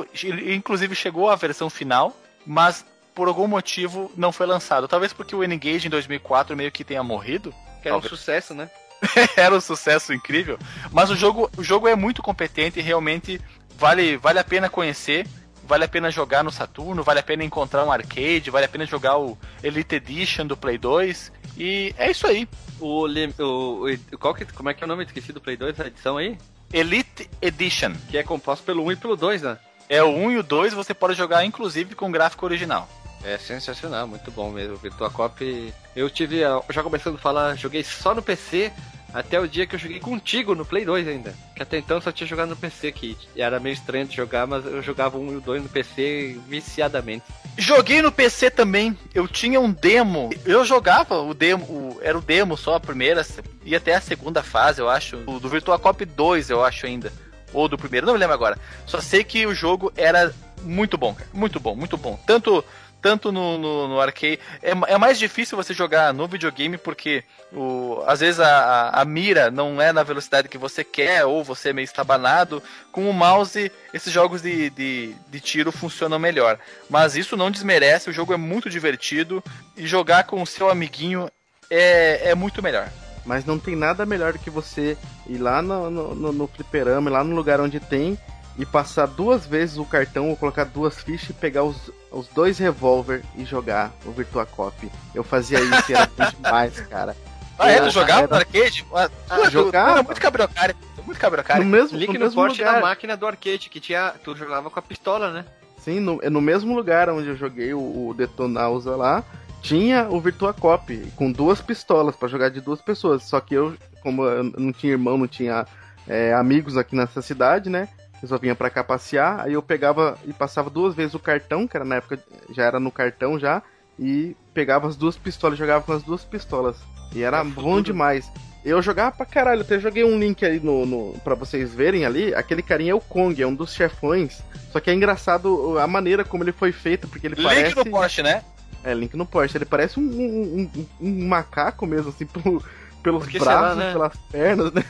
inclusive chegou a versão final, mas por algum motivo não foi lançado. Talvez porque o N-Gage em 2004 meio que tenha morrido. Que era um Talvez. sucesso, né? <laughs> Era um sucesso incrível. Mas o jogo, o jogo é muito competente e realmente vale, vale a pena conhecer. Vale a pena jogar no Saturno, vale a pena encontrar um arcade, vale a pena jogar o Elite Edition do Play 2. E é isso aí. O, o, o- qual que, como é que é o nome? Esqueci do Play 2, a edição aí? Elite Edition. Que é composto pelo 1 e pelo 2, né? É o 1 e o 2, você pode jogar inclusive com gráfico original. É sensacional, muito bom mesmo. Virtua Cop. Eu tive, já começando a falar, joguei só no PC até o dia que eu joguei contigo no Play 2 ainda. Que até então só tinha jogado no PC, que era meio estranho de jogar, mas eu jogava 1 e o 2 no PC viciadamente. Joguei no PC também. Eu tinha um demo. Eu jogava o demo, o- era o demo só a primeira, e até a segunda fase, eu acho. Do Virtua Cop 2, eu acho ainda. Ou do primeiro, não me lembro agora. Só sei que o jogo era muito bom, cara. Muito bom, muito bom. Tanto tanto no, no, no arcade. É, é mais difícil você jogar no videogame porque o, às vezes a, a, mira não é na velocidade que você quer, ou você é meio estabanado. Com o mouse, esses jogos de, de, de tiro funcionam melhor. Mas isso não desmerece, o jogo é muito divertido e jogar com o seu amiguinho é, é muito melhor. Mas não tem nada melhor do que você ir lá no, no, no, no fliperama, lá no lugar onde tem, e passar duas vezes o cartão, ou colocar duas fichas e pegar os, os dois revólver e jogar o Virtua Cop. Eu fazia isso e era <laughs> demais, cara. Ah, é? Era- Tu jogava era- no arcade? Ah, tu- tu- jogava. tu era muito cabriocário. Muito cabriocário. No mesmo, Link no no, mesmo porte lugar. da máquina do arcade, que tinha. Tu jogava com a pistola, né? Sim, no, no mesmo lugar onde eu joguei o, o Detonausa lá, tinha o Virtua Cop, com duas pistolas pra jogar de duas pessoas. Só que eu, como eu não tinha irmão, não tinha é, amigos aqui nessa cidade, né? Eu só vinha pra cá passear, aí eu pegava e passava duas vezes o cartão, que era na época, já era no cartão já, e pegava as duas pistolas, jogava com as duas pistolas. E era É bom demais. Eu jogava pra caralho, até joguei um link aí no, no, pra vocês verem ali. Aquele carinha é o Kong, é um dos chefões. Só que é engraçado a maneira como ele foi feito, porque ele Link parece. no Porsche, né? É, Link no Porsche. Ele parece um, um, um- um macaco mesmo, assim, <laughs> pelo- pelos Por que será, braços, né? pelas pernas, né?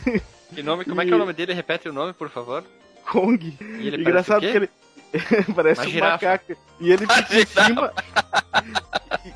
Que nome, como é que é o nome dele? Repete o nome, por favor. Kong. E ele Engraçado parece que ele. <laughs> parece Uma um macaco. E ele Uma fica em cima.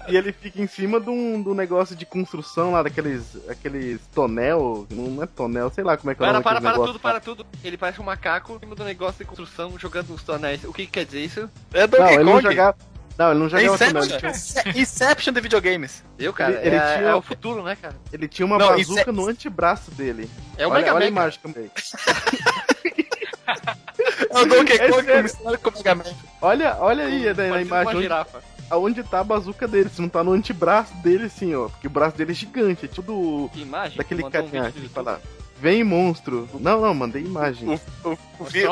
e, e ele fica em cima de um, de um negócio de construção lá, daqueles. aqueles tonel. Não é tonel, sei lá como é que é o Para, nome para, para negócio tudo, para tudo. Ele parece um macaco em cima do negócio de construção jogando os tonéis. O que, que quer dizer isso? É Não, Donkey ele não jogava. Não, ele não jogava tonel. Ele Inception. tinha, Inception de videogames. Eu, cara, Ele- ele é, tinha- é o futuro, né, cara? ele tinha uma Não, bazuca Ince- no antebraço dele. É o olha, Mega olha a Man. imagem também. <laughs> É o Donkey É Kong misturado com o Mega Man. Olha, olha aí na, na Parece imagem uma onde, aonde tá a bazuca dele. Se não tá no antebraço dele, assim, ó. Porque o braço dele é gigante, é tudo Que imagem? daquele um carinha vídeo que fala. Vem monstro. Não, não, mandei imagem. O, o, o, vi-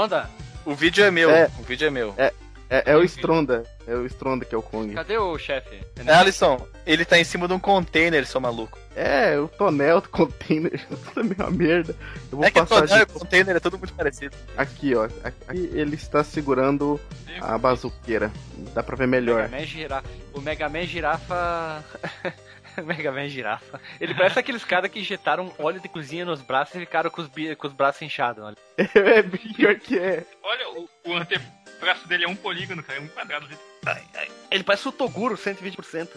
o vídeo é meu. É. O vídeo é meu. É, é o Stronda. É o Stronda que é o Kong. cadê o chefe? É, Alisson, ele tá em cima de um container, seu maluco. É, o tonel do container. <laughs> Tudo é meio uma merda. Eu vou é que passar tonel e de... container é tudo muito parecido. aqui, ó. Aqui ele está segurando a bazuqueira. Dá pra ver melhor. Mega Man girafa. O Mega Man girafa. <laughs> Mega Man girafa. Ele parece aqueles caras que injetaram óleo de cozinha nos braços e ficaram com os, bi- com os braços inchados. Olha. <laughs> é pior que é. Olha, o, o antebraço dele é um polígono, cara, é um quadrado. Ele parece o Toguro, 120%.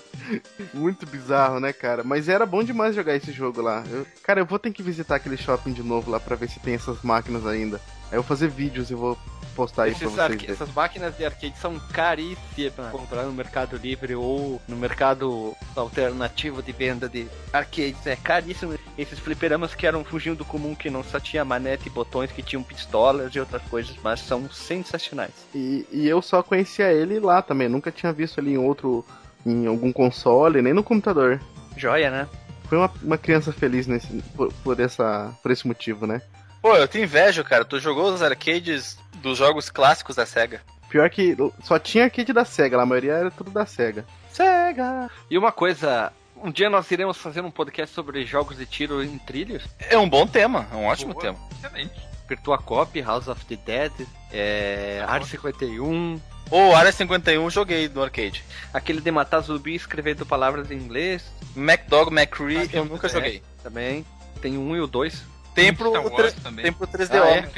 Muito bizarro, né, cara? Mas era bom demais jogar esse jogo lá. Eu- cara, eu vou ter que visitar aquele shopping de novo lá pra ver se tem essas máquinas ainda. Aí eu vou fazer vídeos e vou postar aí pra vocês. essas máquinas de arcade são caríssimas. Comprar no Mercado Livre ou no mercado alternativo de venda de arcades é caríssimo. Esses fliperamas que eram fugindo do comum, que não só tinha manete e botões, que tinham pistolas e outras coisas, mas são sensacionais. E, e eu só conhecia ele lá também. Nunca tinha visto ele em outro. em algum console, nem no computador. Joia, né? Foi uma, uma criança feliz nesse, por, por, essa, por esse motivo, né? Pô, eu te invejo, cara. Tu jogou os arcades dos jogos clássicos da SEGA. Pior que só tinha arcade da SEGA, a maioria era tudo da SEGA. Sega! E uma coisa. Um dia nós iremos fazer um podcast sobre jogos de tiro em trilhos. É um bom tema, é um ótimo Boa. tema. Excelente. Virtua Cop, House of the Dead, é, Área 51, O Área 51 joguei no arcade. aquele de matar zumbi escrevendo palavras em inglês MacDog, McCree, Ah, eu nunca é. joguei. também. Tem um e o dois. Tem pro, Star o Wars tre- também. tem pro 3DO. Ah, é? né?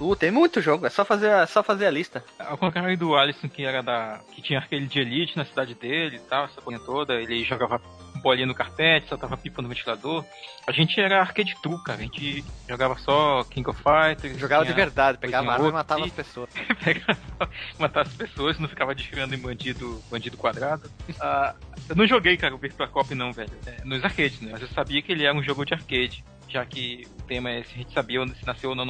Uh, tem muito jogo, é só fazer a, só fazer a lista. Ao contrário do Alisson, que era da. que tinha aquele de elite na cidade dele e tal, essa coisa toda, ele jogava bolinha no carpete, soltava pipa no ventilador. A gente era arcade true, cara. A gente jogava só King of Fighters. Jogava de verdade, pegava arma e matava as pessoas. <laughs> pegava, matar as pessoas, não ficava desfilando em bandido, bandido quadrado. Ah, eu não joguei, cara, o Virtua Cop não, velho. É, nos arcades, né? Mas eu sabia que ele era um jogo de arcade. Já que o tema é se a gente sabia se nasceu ou não.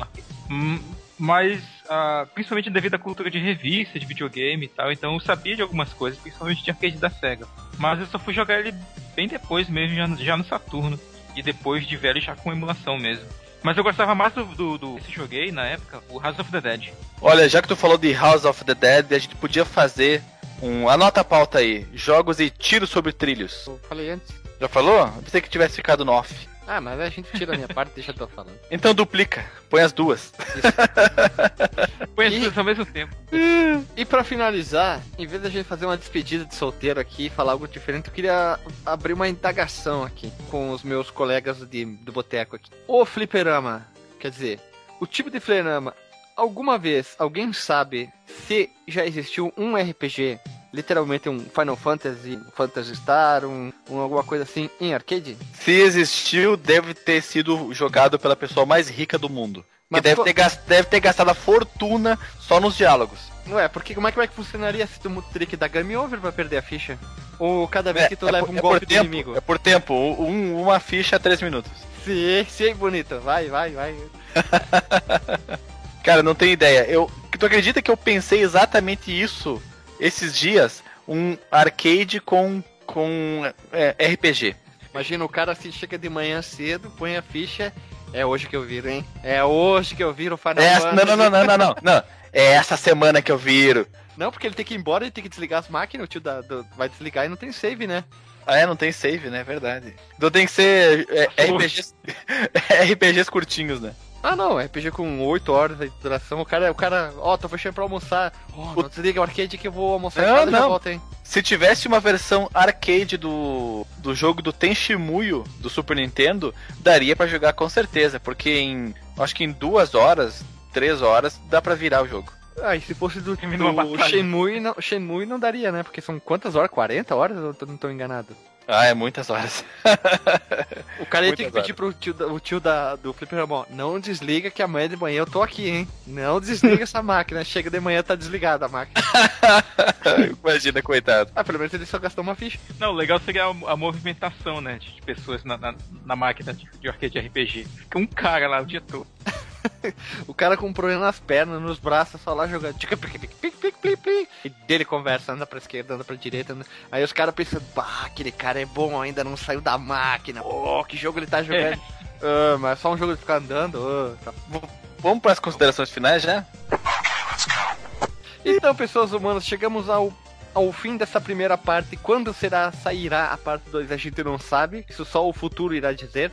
Hum, mas, ah, principalmente devido à cultura de revista, de videogame e tal, então eu sabia de algumas coisas, principalmente de arcade da SEGA. Mas eu só fui jogar ele bem depois mesmo, já, no- já no Saturno. E depois de velho, já com emulação mesmo. Mas eu gostava mais do, do, do que joguei na época, o House of the Dead. Olha, já que tu falou de House of the Dead, a gente podia fazer um. Anota a pauta aí: jogos e tiro sobre trilhos. Eu falei antes. Já falou? Eu pensei que tivesse ficado no off. Ah, mas a gente tira a minha parte e deixa eu falando. <laughs> Então duplica, põe as duas. Põe as E- duas ao mesmo tempo. E pra finalizar, em vez da gente fazer uma despedida de solteiro aqui e falar algo diferente, eu queria abrir uma indagação aqui com os meus colegas de, do boteco aqui. O fliperama, quer dizer, o tipo de fliperama, alguma vez alguém sabe se já existiu um RPG, literalmente um Final Fantasy, um Phantasy Star, um, um alguma coisa assim, em arcade? Se existiu, deve ter sido jogado pela pessoa mais rica do mundo. Mas que deve co- ter, gas- deve ter gastado a fortuna só nos diálogos. Ué, porque como é, como é que funcionaria se tu teria que dar game over pra perder a ficha? Ou cada vez que tu leva por- um golpe do tempo, inimigo? É por tempo, um- uma ficha a três minutos. Sim, sim, bonito. Vai, vai, vai. <laughs> Cara, não tenho ideia. Eu, tu acredita que eu pensei exatamente isso esses dias? Um arcade com, com é, RPG. Imagina o cara assim, chega de manhã cedo, põe a ficha. É hoje que eu viro, hein? É hoje que eu viro o Final É não, não, não, não, não, não, não. É essa semana que eu viro. Não, porque ele tem que ir embora, ele tem que desligar as máquinas, o tio da, do- vai desligar e não tem save, né? Ah, é, não tem save, né? É verdade. Então tem que ser é, <laughs> RPGs, <laughs> RPGs curtinhos, né? Ah não, RPG com 8 horas de duração, o cara, o cara, ó, tô fechando pra almoçar. Ó, não desliga o arcade que eu vou almoçar em Não, casa e já não. volto, hein? Se tivesse uma versão arcade do, do jogo do Tenshimuyo do Super Nintendo, daria pra jogar com certeza, porque em acho que em duas horas, três horas, dá pra virar o jogo. Ah, e se fosse do, do. Shenmue, não, Shenmue não daria, né? Porque são quantas horas? 40 horas? Eu não tô enganado. Ah, é muitas horas. <laughs> O cara ia ter que pedir pro tio, da- o tio da, do Fliperama, ó, não desliga que amanhã de manhã eu tô aqui, hein? Não desliga essa <laughs> máquina. Chega de manhã, tá desligada a máquina. <laughs> Imagina, coitado. Ah, pelo menos ele só gastou uma ficha. Não, o legal seria a, a movimentação, né? De pessoas na, na, na máquina de, de arcade RPG. Fica um cara lá o dia todo. <laughs> O cara com um problema nas pernas, nos braços, só lá jogando. E dele conversa, anda pra esquerda, anda pra direita. anda- Aí os caras pensam, bah, aquele cara é bom, ainda não saiu da máquina. Oh, que jogo ele tá jogando. Ah, mas é só um jogo de ficar andando. ah, tá. Vamos para as considerações finais já? Então, pessoas humanas, chegamos ao, ao fim dessa primeira parte. Quando será sairá a parte 2, a gente não sabe. Isso só o futuro irá dizer.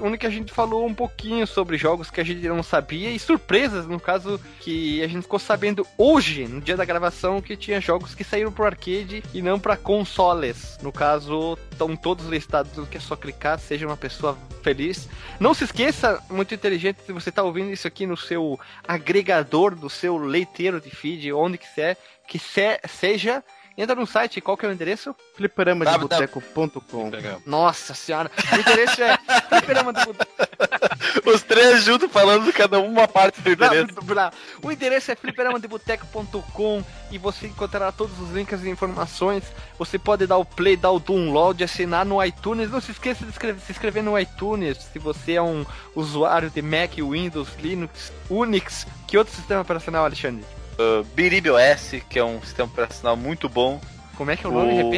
O único que a gente falou um pouquinho sobre jogos que a gente não sabia e surpresas, no caso, que a gente ficou sabendo hoje, no dia da gravação, que tinha jogos que saíram pro arcade e não para consoles. No caso, estão todos listados, que é só clicar, seja uma pessoa feliz. Não se esqueça, muito inteligente, se você está ouvindo isso aqui no seu agregador, do seu leiteiro de feed, onde quiser, que se- seja entra no site, qual que é o endereço? Fliperamadeboteco.com Nossa senhora, o endereço é <laughs> fliperama de boteco. Os três juntos falando cada uma parte do endereço. O endereço é fliperamadeboteco.com e você encontrará todos os links e informações. Você pode dar o play, dar o download, assinar no iTunes. Não se esqueça de se inscrever no iTunes se você é um usuário de Mac, Windows, Linux, Unix. Que outro sistema operacional, Alexandre? Uh, BiribiOS, que é um sistema operacional muito bom. Como é que é o nome? O-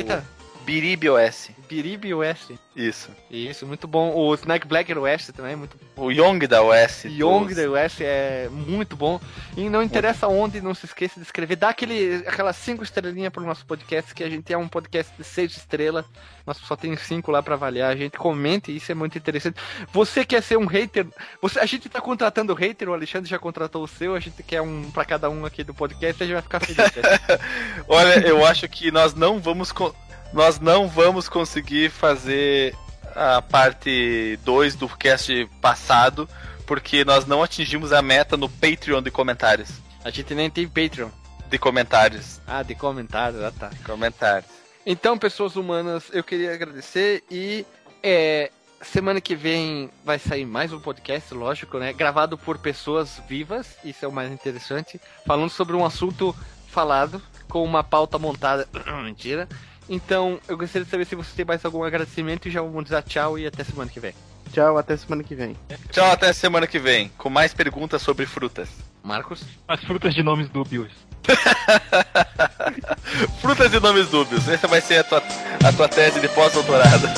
Repita. BiribiOS. Biribi OS. Isso. Isso, muito bom. O Snack Black OS também é muito O Yong da OS. Young dos- the West é muito bom. E não interessa onde, não se esqueça de escrever. Dá aquele, aquelas cinco estrelinhas pro nosso podcast, que a gente é um podcast de seis estrelas. Nós só tem cinco lá pra avaliar. A gente comente, isso é muito interessante. Você quer ser um hater? Você, a gente tá contratando hater, o Alexandre já contratou o seu, a gente quer um pra cada um aqui do podcast, a gente vai ficar feliz. né? <laughs> Olha, eu acho que nós não vamos co- nós não vamos conseguir fazer a parte 2 do cast passado, porque nós não atingimos a meta no Patreon de comentários. a gente nem tem Patreon. De comentários. Ah, de comentários, ah tá. Comentários. Então, pessoas humanas, eu queria agradecer e é, semana que vem vai sair mais um podcast, lógico, né? Gravado por pessoas vivas, isso é o mais interessante, falando sobre um assunto falado com uma pauta montada. <coughs> Mentira. Então, eu gostaria de saber se você tem mais algum agradecimento e já vamos dizer tchau e até semana que vem. Tchau, até semana que vem. Tchau, até semana que vem, com mais perguntas sobre frutas. Marcos? As frutas de nomes dúbios. <laughs> Frutas e nomes dúbios. Essa vai ser a tua, a tua tese de pós-doutorado.